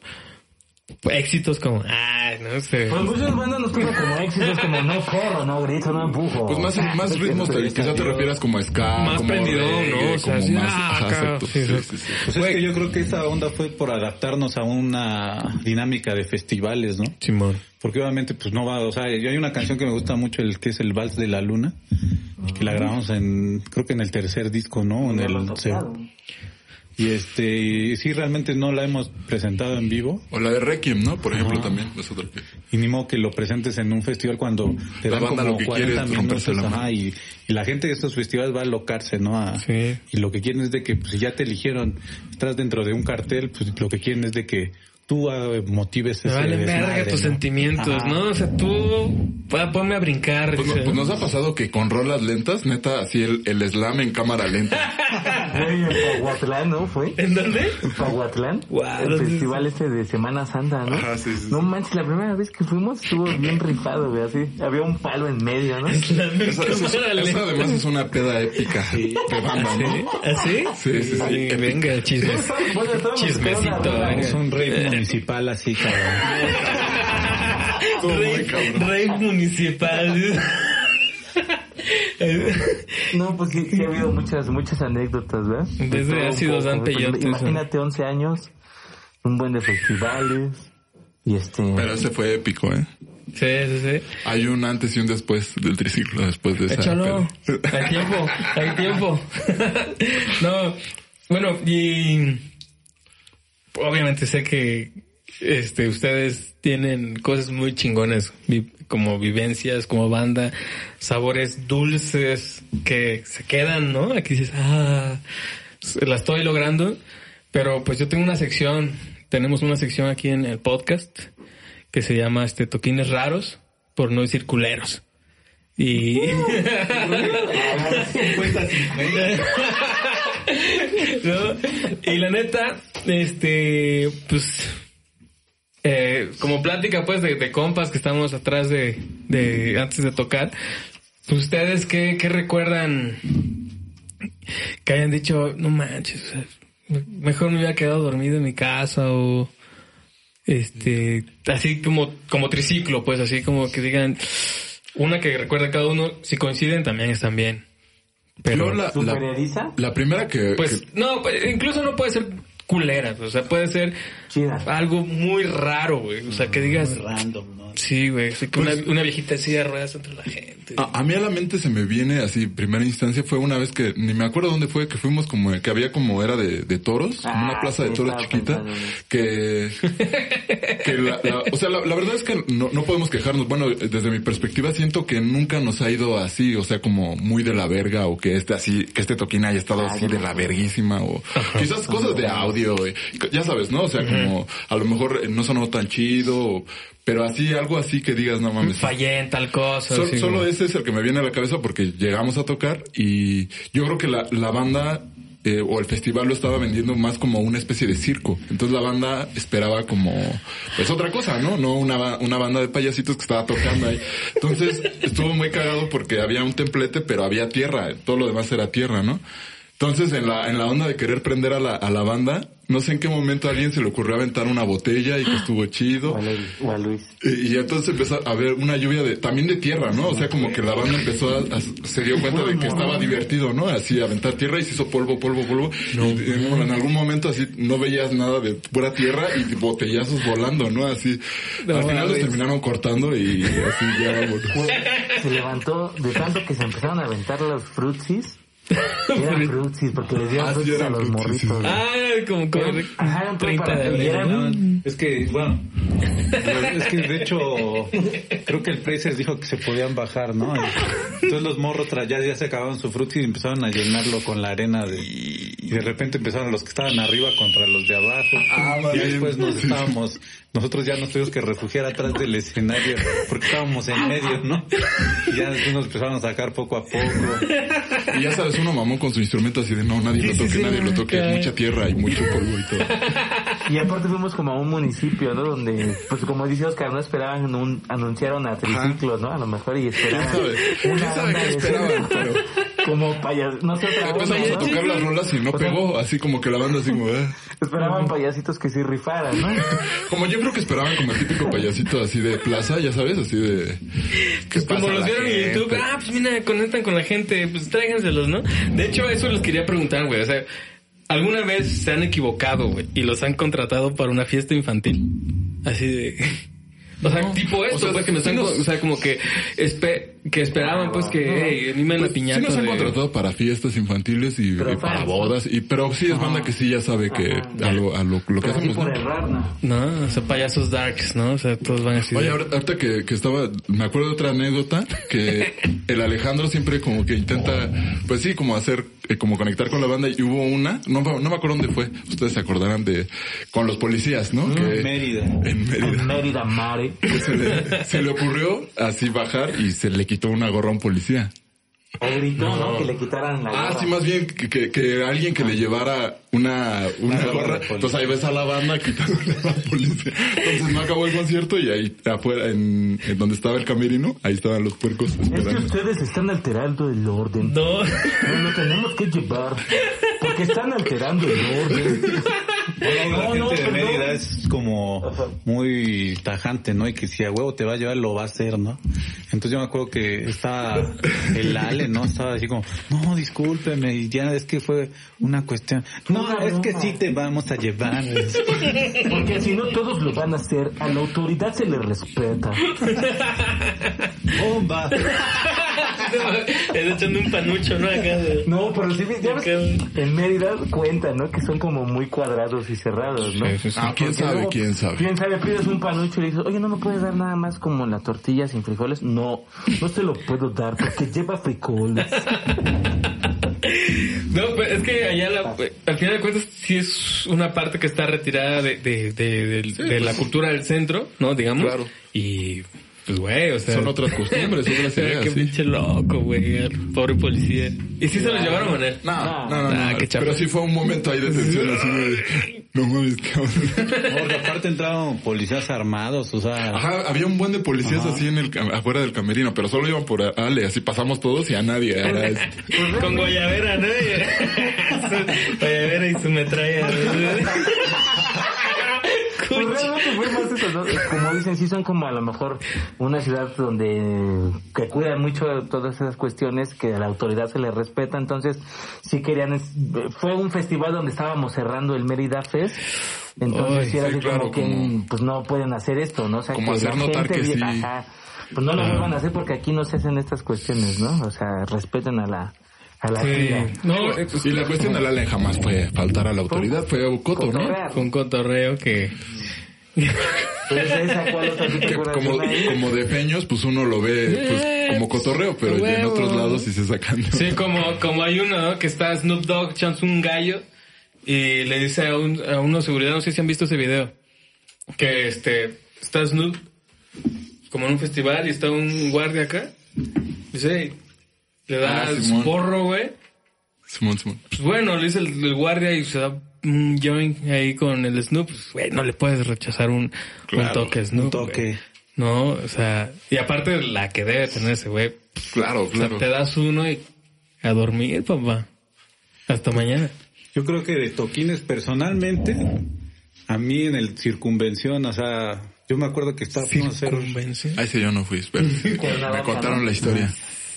éxitos como, ah, no sé. Pues muchas bandas nos tocan como éxitos, como no corro, no grito, no empujo. Pues más, más ritmos, te, quizá te refieras como a ska, Más como reggae, ¿no? O sea, como sí, más, ah, exacto. sí, Sí. Pues es que yo creo que esa onda fue por adaptarnos a una dinámica de festivales, ¿no? Simón. Porque obviamente pues no va, o sea, yo hay una canción que me gusta mucho, el que es el Vals de la Luna, que la grabamos en, creo que en el tercer disco, ¿no? En el, y este, y sí, realmente no la hemos presentado en vivo, O la de Requiem, ¿no? Por ejemplo, también. Es otra que... y ni modo que lo presentes en un festival cuando te La dan banda como lo que 40 quiere es minutos, ajá, y, y la gente de estos festivales va a locarse, ¿no? A- Sí. Y lo que quieren es de que, pues, si ya te eligieron, estás dentro de un cartel, pues lo que quieren es de que tú ah, motives Me ese valen verga tus ¿no? sentimientos, Ajá. ¿no? O sea, tú, pa- ponme a brincar. Pues, no- pues nos ha pasado que con rolas lentas, neta, así el, el slam en cámara lenta. Güey, en Pahuatlán, ¿no? ¿Fue? ¿En dónde? En Pahuatlán. Guau, el ¿dónde es festival ese de Semana Santa, ¿no? Ajá, sí, sí, sí. No manches, la primera vez que fuimos estuvo bien rifado, güey, así. Había un palo en medio, ¿no? Esa, esa- Cámara esa lenta. además es una peda épica de banda, ¿no? ¿Así? Sí, sí, sí. Ay, venga, chismes. Bueno, Chismecito, venga. Es un rey municipal así, cabrón. Rey, cabrón. rey municipal. No, pues sí, sí ha habido muchas, muchas anécdotas, ¿verdad? Desde De ácidos peyotes, Imagínate 11 años, un buen de festivales, y este... Pero ese fue épico, ¿eh? Sí, sí, sí. Hay un antes y un después del triciclo, después de esa Échalo. Hay tiempo, hay tiempo. no, bueno, y obviamente sé que este ustedes tienen cosas muy chingonas, vi- como vivencias, como banda, sabores dulces que se quedan, ¿no? Aquí dices, ah, la estoy logrando, pero pues yo tengo una sección, tenemos una sección aquí en el podcast que se llama este toquines raros, por no decir culeros. Y ¿No? y la neta, este, pues eh, como plática pues de, compas que estamos atrás de, de antes de tocar, pues ustedes qué, qué recuerdan que hayan dicho, no manches, mejor me hubiera quedado dormido en mi casa o este, así como, como triciclo, pues así como que digan, una que recuerda cada uno, si coinciden también están bien. Pero la, la, la, primera que... Pues no, pues, incluso no puede ser culera, o sea, puede ser algo muy raro, güey, o sea, que digas... Muy random. Sí, güey, una, una, viejita así de ruedas entre la gente. A, a, mí a la mente se me viene así, primera instancia fue una vez que, ni me acuerdo dónde fue, que fuimos como, que había como era de, de toros, ah, una plaza de toros chiquita, que, que la, la, o sea, la, la, verdad es que no, no podemos quejarnos. Bueno, desde mi perspectiva siento que nunca nos ha ido así, o sea, como muy de la verga, o que este así, que este toquín haya estado así de la verguísima, o quizás cosas de audio, ya sabes, ¿no? O sea, como a lo mejor no sonó tan chido, pero así, algo así que digas, no mames. Fallé en tal cosa. Sol, solo ese es el que me viene a la cabeza porque llegamos a tocar y yo creo que la, la banda eh, o el festival lo estaba vendiendo más como una especie de circo. Entonces la banda esperaba como, pues otra cosa, ¿no? No una, una banda de payasitos que estaba tocando ahí. Entonces estuvo muy cagado porque había un templete, pero había tierra. Todo lo demás era tierra, ¿no? Entonces, en la, en la onda de querer prender a la, a la banda, no sé en qué momento a alguien se le ocurrió aventar una botella y que estuvo chido. O a Luis. Y, y, entonces empezó a haber una lluvia de, también de tierra, ¿no? O sea, como que la banda empezó a, a se dio cuenta de que estaba divertido, ¿no? Así, aventar tierra y se hizo polvo, polvo, polvo. No, y, en, en algún momento así no veías nada de pura tierra y botellazos volando, ¿no? Así. No, al final los terminaron cortando y así ya. Se levantó de tanto que se empezaron a aventar los frutsis frutsis, porque les dieron ah, frutsis a los morritos. Ah, como, como Ajá, eran 30 de Es que, bueno, es que de hecho, creo que el Placer dijo que se podían bajar, ¿no? Entonces los morros ya, ya se acabaron su frutsis y empezaron a llenarlo con la arena de, y de repente empezaron los que estaban arriba contra los de abajo. Ah, y después nos estábamos, nosotros ya nos tuvimos que refugiar atrás del escenario porque estábamos en medio, ¿no? Y ya después nos empezaron a sacar poco a poco. Y ya sabes, uno mamón con su instrumento así de no, nadie lo toque, nadie lo toque, mucha tierra y mucho polvo y todo. Y aparte fuimos como a un municipio, ¿no? Donde, pues como dice Oscar, no esperaban un, anunciaron a triciclos, ¿no? A lo mejor y esperaban. ¿Quién sabe qué esperaban? Pero... Como payas, no sé otra Empezamos a tocar las rolas y no pegó, así como que la banda así como, eh. Esperaban payasitos que sí rifaran, ¿no? Como yo creo que esperaban como el típico payasito así de plaza, ya sabes, así de... Pues como los vieron en YouTube, ah, pues mira, conectan con la gente, pues tráiganselos, ¿no? De hecho, eso les quería preguntar, güey, o sea, ¿alguna vez se han equivocado, güey, y los han contratado para una fiesta infantil? Así de... O sea, tipo esto, o sea, pues que nos están, o sea, como que espe que esperaban pues que hey, animen la piñata. Sí nos han de... contratado para fiestas infantiles y, y para bodas, y pero sí es banda que sí ya sabe que a lo, a lo, lo que hacemos. Por errar, ¿no? no, o sea, payasos darks, ¿no? O sea, todos van así. Oye, ahorita que, que estaba, me acuerdo de otra anécdota, que el Alejandro siempre como que intenta, pues sí, como hacer, eh, como conectar con la banda, y hubo una, no, no me acuerdo dónde fue, ustedes se acordarán de, con los policías, ¿no? Mm, que, Mérida. En Mérida. En Mérida, Mare. Se le, se le ocurrió así bajar y se le quitó una gorra a un policía. O gritó, ¿no? ¿no? Que le quitaran la Ah, sí, más bien que, que, que alguien que le llevara una, una gorra. Entonces ahí ves a la banda quitándole a la policía. Entonces no acabó el concierto y ahí afuera, en, en donde estaba el camerino, ahí estaban los puercos esperando. Es que ustedes están alterando el orden. No. No lo tenemos que llevar. Porque están alterando el orden. Bueno, la no, gente no, de Mérida es como muy tajante, ¿no? Y que si a huevo te va a llevar, lo va a hacer, ¿no? Entonces yo me acuerdo que estaba el Ale, ¿no? Estaba así como, no, discúlpeme, y ya es que fue una cuestión. No, es que sí te vamos a llevar. Porque si no todos lo van a hacer, a la autoridad se le respeta. ¡Bomba! Es echando un panucho, ¿no? Acá de... No, pero sí, ya ves, en Mérida cuenta, ¿no? Que son como muy cuadrados y cerrados, ¿no? Sí, sí, sí. Ah, quién sabe, luego, quién sabe. Quién sabe, pides un panucho y le dices, oye, ¿no me puedes dar nada más como la tortilla sin frijoles? No, no te lo puedo dar porque lleva frijoles. No, pues es que allá la- al final de cuentas sí es una parte que está retirada de, de, de, de- de la cultura del centro, ¿no? Digamos. Claro. Y pues güey, o sea. Son otras costumbres, otras ideas, Qué sí. pinche loco, güey. Pobre policía. ¿Y sí se los llevaron a él? No, no, no, Ah, no, qué chafa. pero sí fue un momento ahí de tensión así no mames, cabrón. Porque aparte entraron policías armados, o sea... Ajá, había un buen de policías así en el afuera del camerino, pero solo iban por Ale, así pasamos todos y a nadie. Era este. Con guayabera, ¿no? guayabera y su metralla. Pues realmente fue más eso, ¿no? Como dicen, sí son como a lo mejor una ciudad donde que cuidan mucho todas esas cuestiones, que a la autoridad se le respeta, entonces sí querían, fue un festival donde estábamos cerrando el Mérida Fest, entonces Ay, sí era sí, así claro, como que como- pues no pueden hacer esto, ¿no? O sea, Como que hacer la notar gente que vi- sí. ajá, pues no lo vuelvan a hacer porque aquí no se hacen estas cuestiones, ¿no? O sea, respeten a la a la Sí. No, eh, pues, Y la cuestión del Ale jamás fue faltar a la autoridad, fue Coto, ¿no? Un cotorreo que... Pues esa, ¿cuál otra sí te Que acuerdas como, de una ahí? como de feños, pues uno lo ve pues, como cotorreo, pero ya en otros lados sí se sacan. ¿no? Sí, como, como hay uno, ¿no? Que está Snoop Dogg echándose un gallo y le dice a, un, a uno de seguridad, no sé si han visto ese video, que este, está Snoop como en un festival y está un guardia acá, dice, le da Ah, su porro, güey. Simón, Simón. Pues bueno, le dice el, el guardia y se da un joint ahí con el Snoop, pues güey, no le puedes rechazar un, un Claro, toque Snoop. un toque. güey. No, o sea, y aparte de la que debe tener ese güey, Claro, o sea, claro. te das uno y a dormir, papá. Hasta mañana. Yo creo que de toquines personalmente, a mí en el circunvención, o sea, yo me acuerdo que estaba fuimos a hacer... Circunvención. Ahí sí yo no fui, pero me contaron la historia.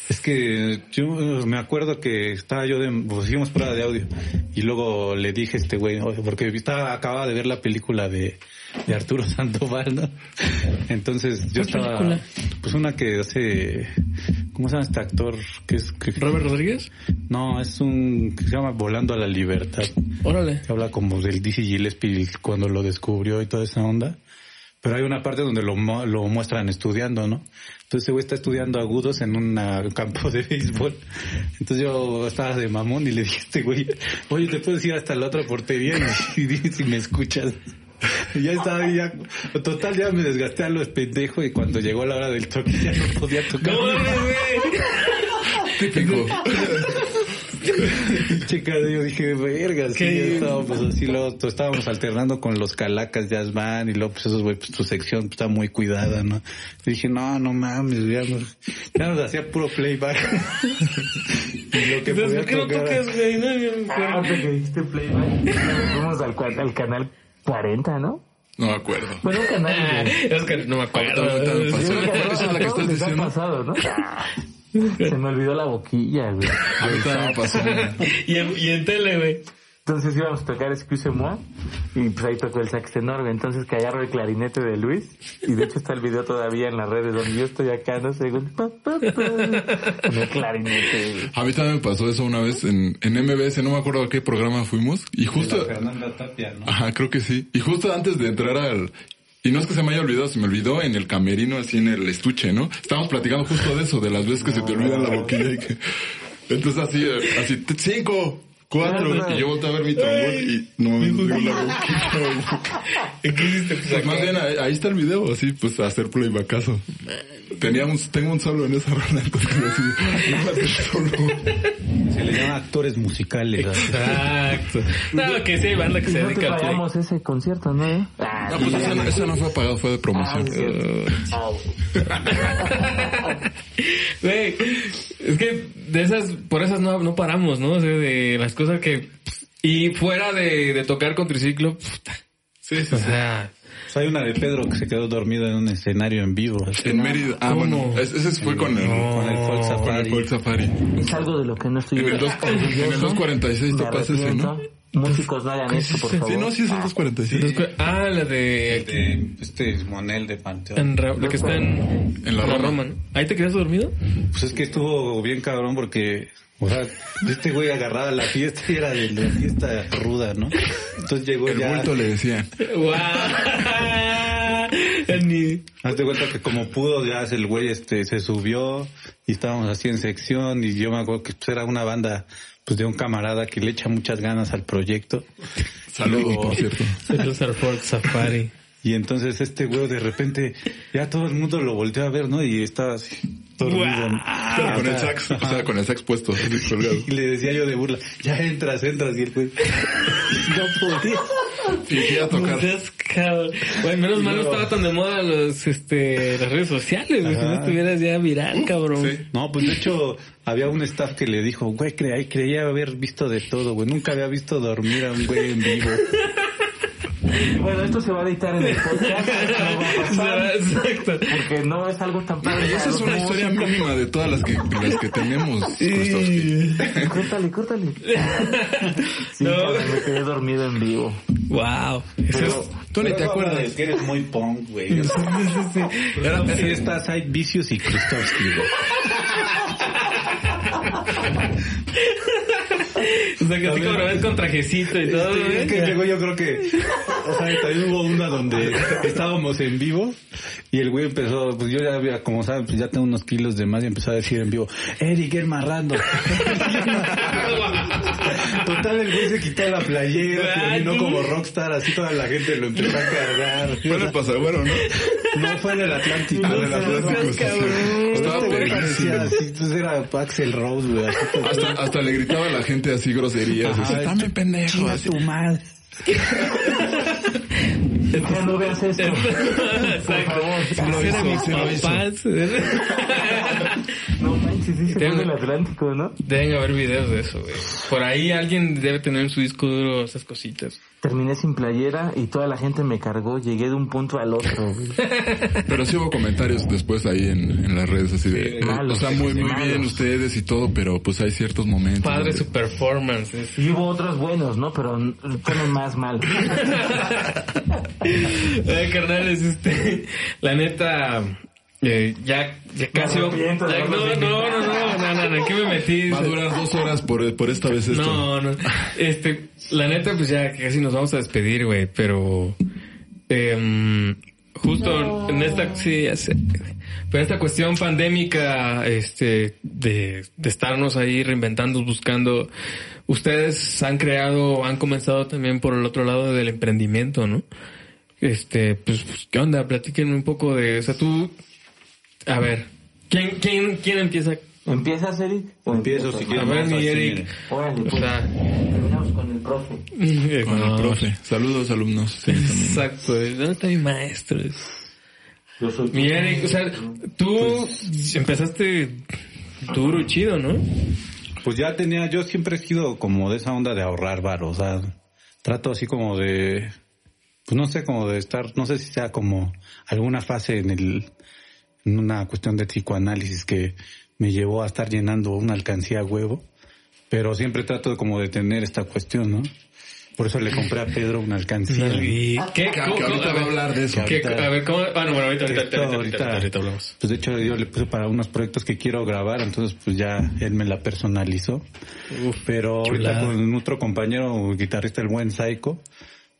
Es que yo me acuerdo que estaba yo de, pues hicimos prueba de audio y luego le dije a este güey, porque estaba, acababa de ver la película de, de Arturo Sandoval, ¿no? Entonces yo ¿Cuál estaba, película? pues una que hace, ¿cómo se llama este actor? Que es, que- Robert Rodríguez. no, es un, que se llama Volando a la Libertad. Órale. que habla como del Dizzy Gillespie cuando lo descubrió y toda esa onda. Pero hay una parte donde lo, lo muestran estudiando, ¿no? Entonces ese güey está estudiando agudos en un campo de béisbol. Entonces yo estaba de mamón y le dije a este güey, oye, te puedes ir hasta la otra portería y, y si me escuchas. Y ya estaba ya, total ya me desgasté a los pendejos y cuando llegó la hora del toque ya no podía tocar. No güey. Típico. Checa, yo dije, verga, sí, estábamos así, luego pues, estábamos alternando con los calacas band y luego pues esos güey, pues tu sección pues, está muy cuidada, ¿no? Y dije, no, no mames, ya nos, ya nos hacía puro playback. y lo que Entonces, podía ¿por qué no tocas, güey? No, yo me Ah, acuerdo. dijiste playback. Fuimos al, canal 40, ¿no? No me acuerdo. Bueno, un canal Ah, de... Es que no me acuerdo. Ahorita me Yo pasó. creo que a Esa es la que todos estás les ha diciendo. pasado, ¿no? Se me olvidó la boquilla, güey. Ahorita me pasó. Y en, y en tele, güey. Entonces íbamos a tocar Excuse Moi y pues ahí tocó el sax tenor, güey. entonces que agarro el clarinete de Luis y de hecho está el video todavía en las redes donde yo estoy acá, no sé, con pa, pa, pa, con el clarinete. güey. A mí también me pasó eso una vez en, en MBS, no me acuerdo a qué programa fuimos. Y justo... Fernanda Tapia, ¿no? Ajá, creo que sí. Y justo antes de entrar al... Y no es que se me haya olvidado, se me olvidó en el camerino, así en el estuche, ¿no? Estábamos platicando justo de eso, de las veces que se te olvida la boquilla y que... Entonces así, eh, así, cinco, cuatro, y yo volteé a ver mi trombón y no me olvidó la. ¿Y qué hiciste? Pues más bien ahí, ahí está el video, así pues hacer playbackazo. Tenía un, tengo un solo en esa rola, entonces así, no solo. Se le llama actores musicales. Exacto. No, que sí hay banda que Y se dedica play. pagamos ese concierto, ¿no? eh? Ah, No, pues eso no, eso no fue pagado, fue de promoción. Ah, Güey, es que de esas, por esas no, no paramos, ¿no? O sea, de las cosas que... Y fuera de, de tocar con triciclo, puta. Sí, sí, O sí. sea, hay una de Pedro que se quedó dormido en un escenario en vivo. En Mérida. Ah, ¿Cómo? bueno, ese fue con el, Con el Folk con el Safari. Folk Safari. Es algo de lo que no estoy En el en el 246 Me topas ese, arrepiento. ¿no? Músicos no hagan esto, por favor. Sí, no, sí es el 246. después- ah, la de... De este Monel de Panteón. En Ra- la que está en, En la Roma. ¿no? ¿Ahí te quedaste dormido? Pues es que estuvo bien cabrón porque, o sea, este güey agarraba la fiesta y era de la fiesta ruda, ¿no? Entonces llegó El ya... bulto le decían. Güey. Hazte cuenta que como pudo, ya el güey este se subió y estábamos así en sección y yo me acuerdo que pues, era una banda pues de un camarada que le echa muchas ganas al proyecto. Saludos, Luego- por cierto. Saludos al Ford Safari. Y entonces este güey de repente ya todo el mundo lo volteó a ver, ¿no? Y estaba así dormido. con el sax, o sea, con el sax puesto. Y le decía yo de burla, ya entras, entras. Y el güey no podía. Fingía tocar. Güey, menos mal no estaba tan de moda los, este, las redes sociales, güey. Si no estuvieras ya viral, cabrón. Sí. No, pues de hecho había un staff que le dijo, güey, creía haber visto de todo, güey. Nunca había visto dormir a un güey en vivo. Bueno, esto se va a editar en el podcast. No va a pasar. Exacto. Porque no es algo tan padre. Y esa es una historia mínima de todas las que, las que tenemos, Krustovsky. Córtale, córtale. Sí, No. me quedé dormido en vivo. Wow. Eso Pero, Tony, ¿te acuerdas? Es que eres muy punk, güey. Era así está Side Vicious y Krustovsky, güey. O sea, que así como lo ves con trajecito y todo, güey. es que llegó yo creo que, o sea, también hubo una donde estábamos en vivo y el güey empezó, pues yo ya había, como saben, pues ya tengo unos kilos de más y empezó a decir en vivo, Eric, el marrando. Total, el güey se quitó la playera, terminó como rockstar, así toda la gente lo empezó a cargar. Bueno, pasa, bueno, ¿no? No fue en el Atlántico. Ah, en el Atlántico, sí, sí. Estaba Este así, entonces era Axel Rose, güey. Hasta, hasta le gritaba a la gente así groserías. Ajá, así, Dame pendejo. Así. tu madre. Ya no veas esto. Por favor. Era mis sí lo hizo. manches, sí se fue Tengo- en el Atlántico, ¿no? Deben haber videos de eso, güey. Por ahí alguien debe tener en su disco duro esas cositas. Terminé sin playera y toda la gente me cargó. Llegué de un punto al otro. güey. Pero sí hubo comentarios después ahí en, en las redes así de, eh, malos, o sea, muy, muy malos. bien ustedes y todo, pero pues hay ciertos momentos. Padre donde- su performance. es- Y hubo otros buenos, ¿no? Pero fueron más malos. Ay, carnales, este, la neta, eh, ya, ya casi... No, no, no, no, no, no, no, ¿en qué me metí? Va a durar dos horas por, por esta vez esto. No, no. Este, la neta, pues ya casi nos vamos a despedir, güey, pero... em, justo en esta... Sí, ya sé. Pero esta cuestión pandémica, este, de, de estarnos ahí reinventando, buscando... Ustedes han creado, han comenzado también por el otro lado del emprendimiento, ¿no? Este, pues, pues, ¿qué onda? Platíquenme un poco de... O sea, tú... A ver, ¿quién, quién, quién empieza? ¿Empiezas, Eric? ¿O Empiezo si A quieres. ver, vamos mi Eric. Órale, O pues. sea... Terminamos con el profe. Con No, el profe. Saludos, alumnos. Sí. Exacto, ¿dónde está mi maestro? Yo soy Mi Eric, o sea, tú empezaste duro y chido, ¿no? Pues ya tenía, yo siempre he sido como de esa onda de ahorrar varo, o sea, trato así como de, pues no sé, como de estar, no sé si sea como alguna fase en el, una cuestión de psicoanálisis que me llevó a estar llenando una alcancía a huevo, pero siempre trato como de tener esta cuestión, ¿no? Por eso le compré a Pedro una alcancía. ¿Y qué? Que ¿Cómo- ahorita va a hablar de eso. ¿qué- a ver, ¿cómo? Ah, no, bueno, ahorita, ahorita, ahorita, ahorita, ahorita, ahorita hablamos. Pues de hecho yo le puse para unos proyectos que quiero grabar, entonces pues ya él me la personalizó. Pero ahorita con otro compañero guitarrista, el buen Psycho,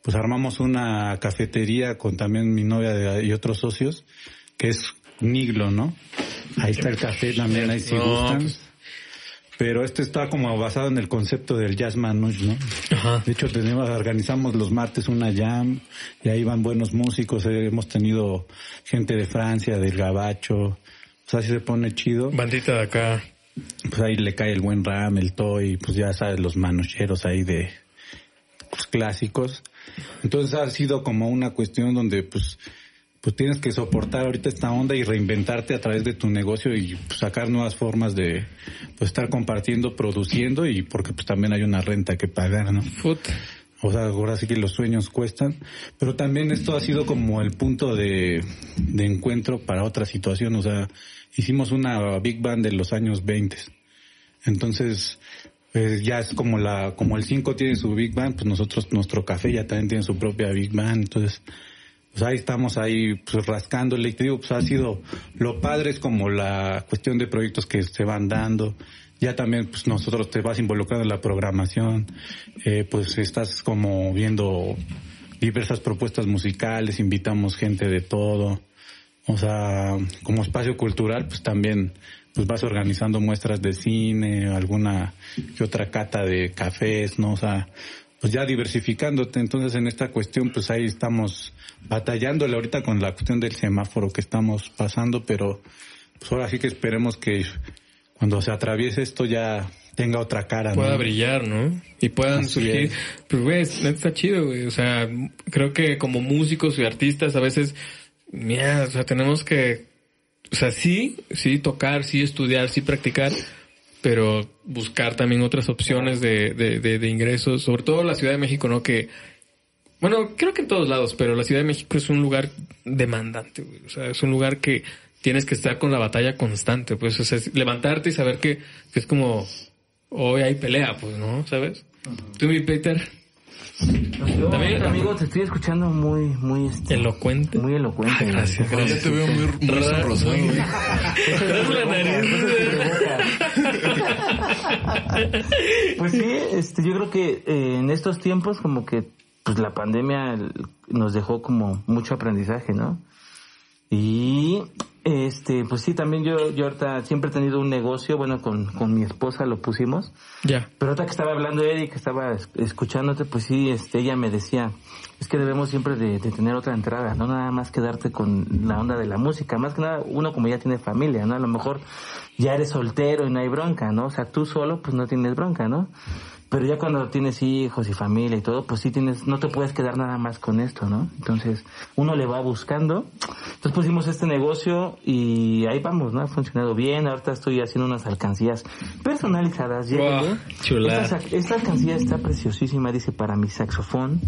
pues armamos una cafetería con también mi novia de- y otros socios, que es Niglo, ¿no? Ahí está el café también, ahí si No, gustan. pues- Pero este está como basado en el concepto del jazz manouche, ¿no? Ajá. De hecho, tenemos, organizamos los martes una jam y ahí van buenos músicos. eh, hemos tenido gente de Francia, del Gabacho. O sea, si se pone chido. Bandita de acá. Pues ahí le cae el buen Ram, el Toy, pues ya sabes, los manocheros ahí de pues, clásicos. Entonces ha sido como una cuestión donde pues pues tienes que soportar ahorita esta onda y reinventarte a través de tu negocio y pues, sacar nuevas formas de pues estar compartiendo, produciendo y porque pues también hay una renta que pagar, ¿no? Foot. O sea, ahora sí que los sueños cuestan, pero también esto ha sido como el punto de, de encuentro para otra situación. O sea, hicimos una Big Band de los años 20. Entonces, pues ya es como la, como el 5 tiene su Big Band, pues nosotros, nuestro café ya también tiene su propia Big Band. Entonces, pues ahí estamos ahí pues rascándole y te digo, pues ha sido, lo padre es como la cuestión de proyectos que se van dando. Ya también pues nosotros te vas involucrando en la programación, eh, pues estás como viendo diversas propuestas musicales, invitamos gente de todo. O sea, como espacio cultural, pues también pues vas organizando muestras de cine, alguna que otra cata de cafés, ¿no? O sea, pues ya diversificándote. Entonces en esta cuestión, pues ahí estamos batallándole ahorita con la cuestión del semáforo que estamos pasando, pero pues ahora sí que esperemos que cuando se atraviese esto ya tenga otra cara. Pueda brillar, ¿no? Y puedan surgir. Pues, güey, está chido, güey. O sea, creo que como músicos y artistas a veces, mira, o sea, tenemos que o sea, sí, sí tocar, sí estudiar, sí practicar, pero buscar también otras opciones de, de, de, ingresos, sobre todo la Ciudad de México, ¿no? Que, bueno, creo que en todos lados, pero la Ciudad de México es un lugar demandante, güey. O sea, es un lugar que tienes que estar con la batalla constante, pues, o sea, levantarte y saber que, que es como, hoy hay pelea, pues, ¿no? ¿Sabes? Tú, mi Peter. También, amigo, te estoy escuchando muy, muy este, elocuente. Muy elocuente. gracias, gracias. Ya te veo muy, muy sonrosado. pues sí, este, yo creo que eh, en estos tiempos como que pues la pandemia nos dejó como mucho aprendizaje, ¿no? Y este, pues sí, también yo, yo ahorita siempre he tenido un negocio, bueno, con, con mi esposa lo pusimos. Ya. Pero ahorita que estaba hablando Eric, que estaba escuchándote, pues sí, este, ella me decía, es que debemos siempre de, de, tener otra entrada, no nada más quedarte con la onda de la música, más que nada uno como ya tiene familia, ¿no? A lo mejor ya eres soltero y no hay bronca, ¿no? O sea, tú solo pues no tienes bronca, ¿no? Pero ya cuando tienes hijos y familia y todo, pues sí tienes, no te puedes quedar nada más con esto, ¿no? Entonces, uno le va buscando. Entonces pusimos este negocio y ahí vamos, ¿no? Ha funcionado bien. Ahorita estoy haciendo unas alcancías personalizadas. Wow. Esta, esta alcancía está preciosísima, dice, para mi saxofón.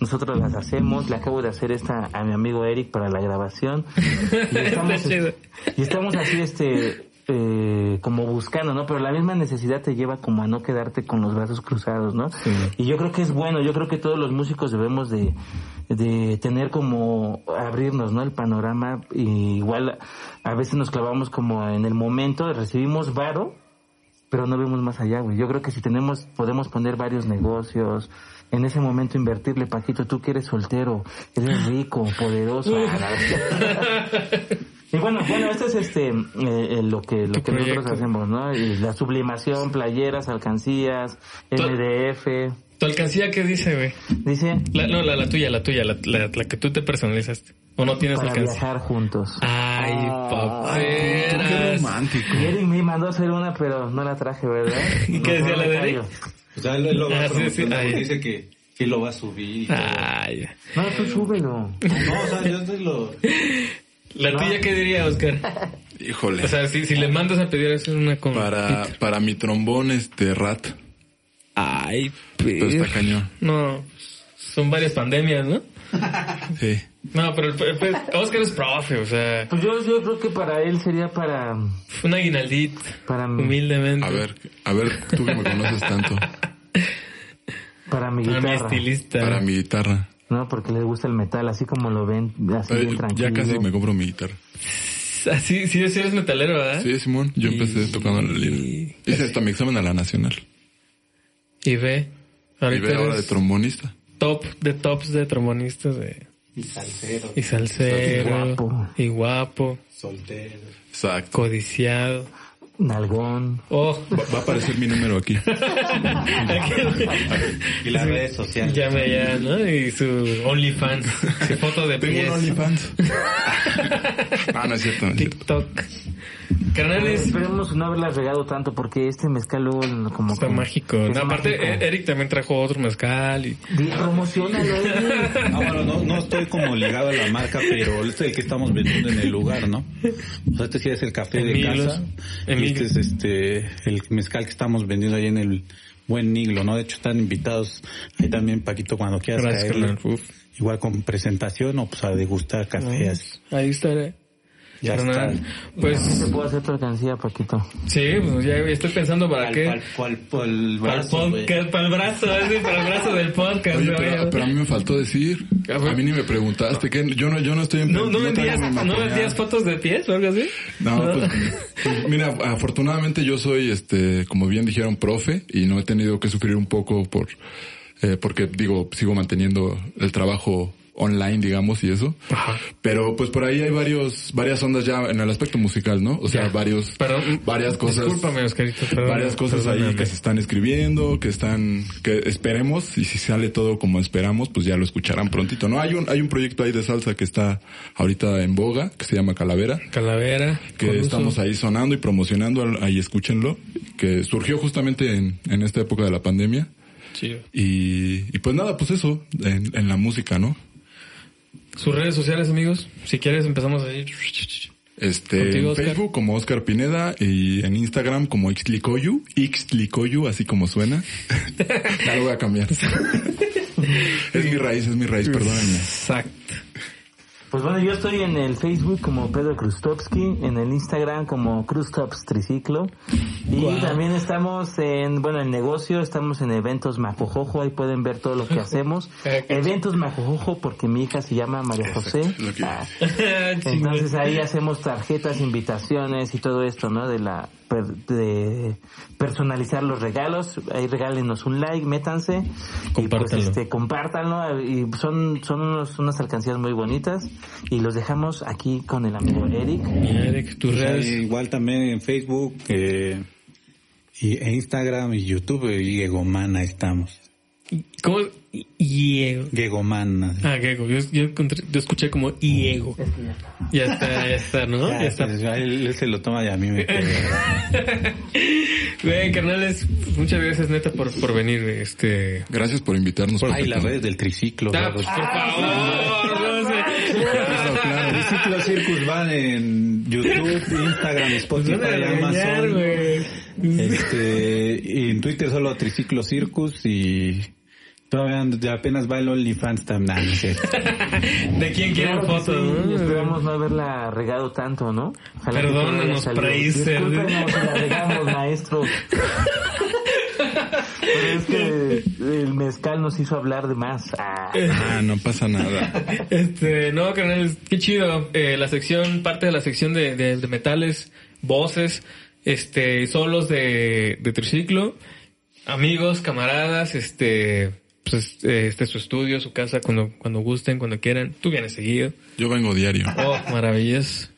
Nosotros las hacemos, le acabo de hacer esta a mi amigo Eric para la grabación. Y estamos, y estamos así, este, eh, como buscando, ¿no? Pero la misma necesidad te lleva como a no quedarte con los brazos cruzados, ¿no? Y yo creo que es bueno, yo creo que todos los músicos debemos de, de tener como abrirnos, ¿no? El panorama y igual a veces nos clavamos como en el momento, recibimos varo, pero no vemos más allá, güey. Yo creo que si tenemos, podemos poner varios negocios, en ese momento invertirle, Paquito, tú que eres soltero, eres rico, poderoso. Y bueno, bueno, esto es este eh, eh, lo que lo que nosotros hacemos, ¿no? Y la sublimación, playeras, alcancías, MDF. ¿Tu alcancía qué dice, güey? Dice... no, la, la, tuya, la tuya, la, la, que tú te personalizaste. ¿O no tienes para alcancía? viajar juntos. Ay, ah, Qué romántico. Y Eric me mandó a hacer una, pero no la traje, ¿verdad? ¿Y qué decía la de Eric? O sea, él lo va ah, sí, sí, dice que sí lo va a subir. Ay. No, tú súbelo. No, o sea, yo te lo... ¿La tuya qué diría, Oscar? Híjole. O sea, si, si le mandas a pedir hacer una con... Para, para mi trombón, este, rat. Ay, pero está cañón. No, son varias pandemias, ¿no? Sí. No, pero el, Oscar es profe, o sea... Pues yo, yo creo que para él sería para... Un aguinaldito, para mí. humildemente. A ver, a ver, tú que me conoces tanto. Para mi Para guitarra. mi estilista. Para mi guitarra. No, porque le gusta el metal, así como lo ven, así bien tranquilo. Ya casi me compro mi guitarra. Así, sí, sí eres metalero, ¿verdad? Sí, Simón. Yo empecé tocando la lira. Hice hasta mi examen a la nacional. Y ve. y ve ahora de trombonista. Top de tops de trombonistas de... Y salsero. Y salsero. Y guapo. Y guapo. Soltero. Exacto. Codiciado. Nalgón. Oh. Va, va, a aparecer mi número aquí. y las redes sociales. Llame allá, ¿no? Y su OnlyFans. Su foto de Tengo pies. un OnlyFans. ah, no es cierto. No es cierto. TikTok. Carnales. Esperemos no haberla regado tanto porque este mezcal luego como Está que- mágico. es No, aparte, mágico. eh, Eric también trajo otro mezcal y... Promocionalo, Eric. Ah, bueno, no, no estoy como ligado a la marca, pero este es el que estamos vendiendo en el lugar, ¿no? O sea, este sí es el café de Emiglos. casa. Y este es este, el mezcal que estamos vendiendo ahí en el buen Niglo, ¿no? De hecho, están invitados ahí también, Paquito, cuando quieras Gracias, caerle. Igual con presentación o pues a degustar café así. Ahí estaré. Ya Carnal. está. Pues, ¿Te puedo hacer Paquito? sí, pues ya estoy pensando para qué. Para el Para el brazo, para el brazo, para el brazo del podcast. Oye, pero, pero a mí me faltó decir. A mí ni me preguntaste. que Yo no, yo no estoy en ¿No, no, vendías, ¿No vendías fotos de pies o algo así? No, pues, pues, mira, afortunadamente yo soy, este, como bien dijeron, profe y no he tenido que sufrir un poco por, eh, porque digo, sigo manteniendo el trabajo online, digamos, y eso. Pero pues por ahí hay varios, varias ondas ya en el aspecto musical, ¿no? O sea, Ya. varios, Perdón, varias cosas. Discúlpame, Oscarito. perdón, varias cosas ahí que se están escribiendo, que están, que esperemos, y si sale todo como esperamos, pues ya lo escucharán prontito, ¿no? Hay un, hay un proyecto ahí de salsa que está ahorita en boga, que se llama Calavera, Calavera. que estamos ahí sonando y promocionando, ahí escúchenlo, que surgió justamente en, en esta época de la pandemia. Chido. Y, y pues nada, pues eso, en, en la música, ¿no? Sus redes sociales, amigos. Si quieres, empezamos ahí. Este, Contigo, en. Facebook como Oscar Pineda y en Instagram como Ixtlicoyu, Ixtlicoyu, así como suena. ya lo voy a cambiar. es mi raíz, es mi raíz, perdónenme. Exacto. Pues bueno, yo estoy en el Facebook como Pedro Krustovsky, en el Instagram como Krustops Triciclo. Y también estamos en, bueno, en negocio, estamos en eventos Majojojo, ahí pueden ver todo lo que hacemos. Eventos Majojojo porque mi hija se llama María José. Exacto, Ah, entonces ahí hacemos tarjetas, invitaciones y todo esto, ¿no? De la per- de personalizar los regalos. Ahí regálenos un like, métanse y pues este compártanlo y son son unos, unas alcancías muy bonitas y los dejamos aquí con el amigo Eric. Eric, tus Pues redes. igual también en Facebook eh, y, e Instagram y YouTube y Gegomana estamos. ¿Cómo? Diego. Gegomana. Ah, Diego. Yo, yo, encontré- yo escuché como Diego. Ya está, ya está, ¿no? Ya Ya, está. pues, ya él, él se lo toma y a mí me. Güey, carnales, muchas gracias neta por, por venir, este... Gracias por invitarnos. Ay, las redes del triciclo. Ah, pues, por favor, sé. Claro, Triciclo Circus van en YouTube, Instagram, Spotify, a regañar, Amazon. güey. Este, y en Twitter solo Triciclo Circus y todavía apenas va el OnlyFans también. ¿De quién quieren Claro fotos? sí, no? esperamos no haberla regado tanto, ¿no? Perdónanos. Preiser. Discúlpenos si la regamos, maestro. Pero es que el mezcal nos hizo hablar de más. Ah. Ah, no pasa nada. Este, no, carnal, qué chido. Eh, la sección, parte de la sección de, de, de metales, voces, este, solos de, de triciclo, amigos, camaradas, este, pues, eh, este es su estudio, su casa, cuando, cuando gusten, cuando quieran. Tú vienes seguido. Yo vengo diario. Oh, maravilloso.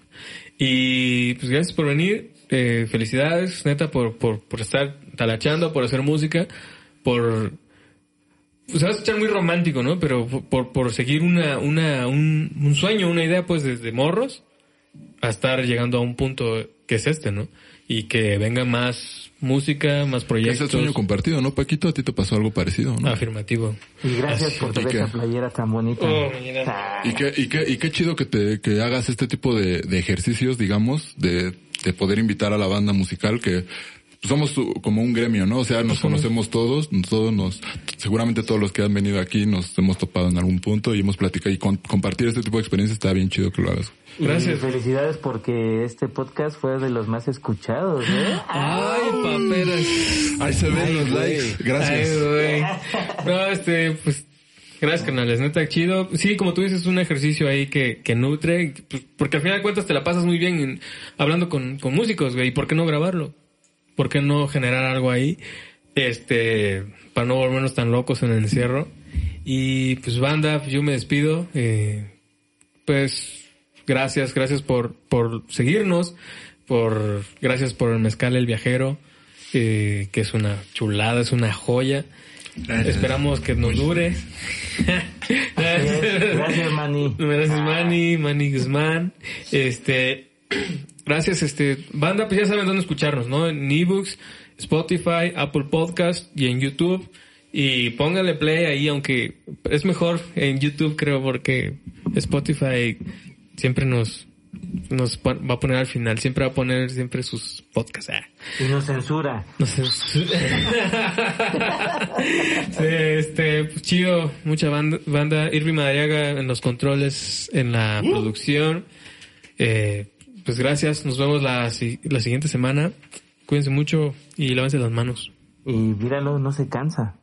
Y pues gracias por venir. Eh, felicidades, neta, por, por, por estar talachando, por hacer música, por... Pues se va a escuchar muy romántico, ¿no? Pero por- por, seguir una, una, un, un sueño, una idea, pues desde morros, a estar llegando a un punto que es este, ¿no? Y que venga más música, más Es proyectos. el sueño compartido, ¿no, Paquito? A ti te pasó algo parecido, ¿no? Afirmativo. Y gracias por traer ¿y qué? esa playera tan bonita. Oh. Y qué, y qué, y qué chido que te, que hagas este tipo de, de ejercicios, digamos, de, de poder invitar a la banda musical que somos como un gremio, ¿no? O sea, nos conocemos todos, todos nos, seguramente todos los que han venido aquí nos hemos topado en algún punto y hemos platicado y con- compartir este tipo de experiencias está bien chido que lo hagas. Y Gracias. felicidades porque este podcast fue de los más escuchados, ¿eh? Ay, paperas. Ahí se ven Ay, los güey. likes. Gracias. Ay, güey. No, este, pues, gracias, carnales. Neta, chido. Sí, como tú dices, es un ejercicio ahí que, que nutre, pues, porque al final de cuentas te la pasas muy bien en- hablando con, con músicos, güey. ¿Y por qué no grabarlo? ¿Por qué no generar algo ahí? Este, para no volvernos tan locos en el encierro. Y pues, banda, yo me despido. Eh, pues, gracias, gracias por, por seguirnos. Por, gracias por el mezcal el viajero. eh, que es una chulada, es una joya. Esperamos que nos dure. Gracias, Manny. Gracias, Manny, Manny Guzmán. Este, gracias, este, banda, pues ya saben dónde escucharnos, ¿no? En ebooks, Spotify, Apple Podcast y en YouTube. Y póngale play ahí, aunque es mejor en YouTube, creo, porque Spotify siempre nos, nos va a poner al final, siempre va a poner siempre sus podcasts. Ah. Y nos censura. No sé. sí, este, pues, chido, mucha banda, banda. Irving Madariaga en los controles, en la producción. Eh, pues gracias, nos vemos la, la siguiente semana. Cuídense mucho y lávense las manos. Y míralo, no se cansa.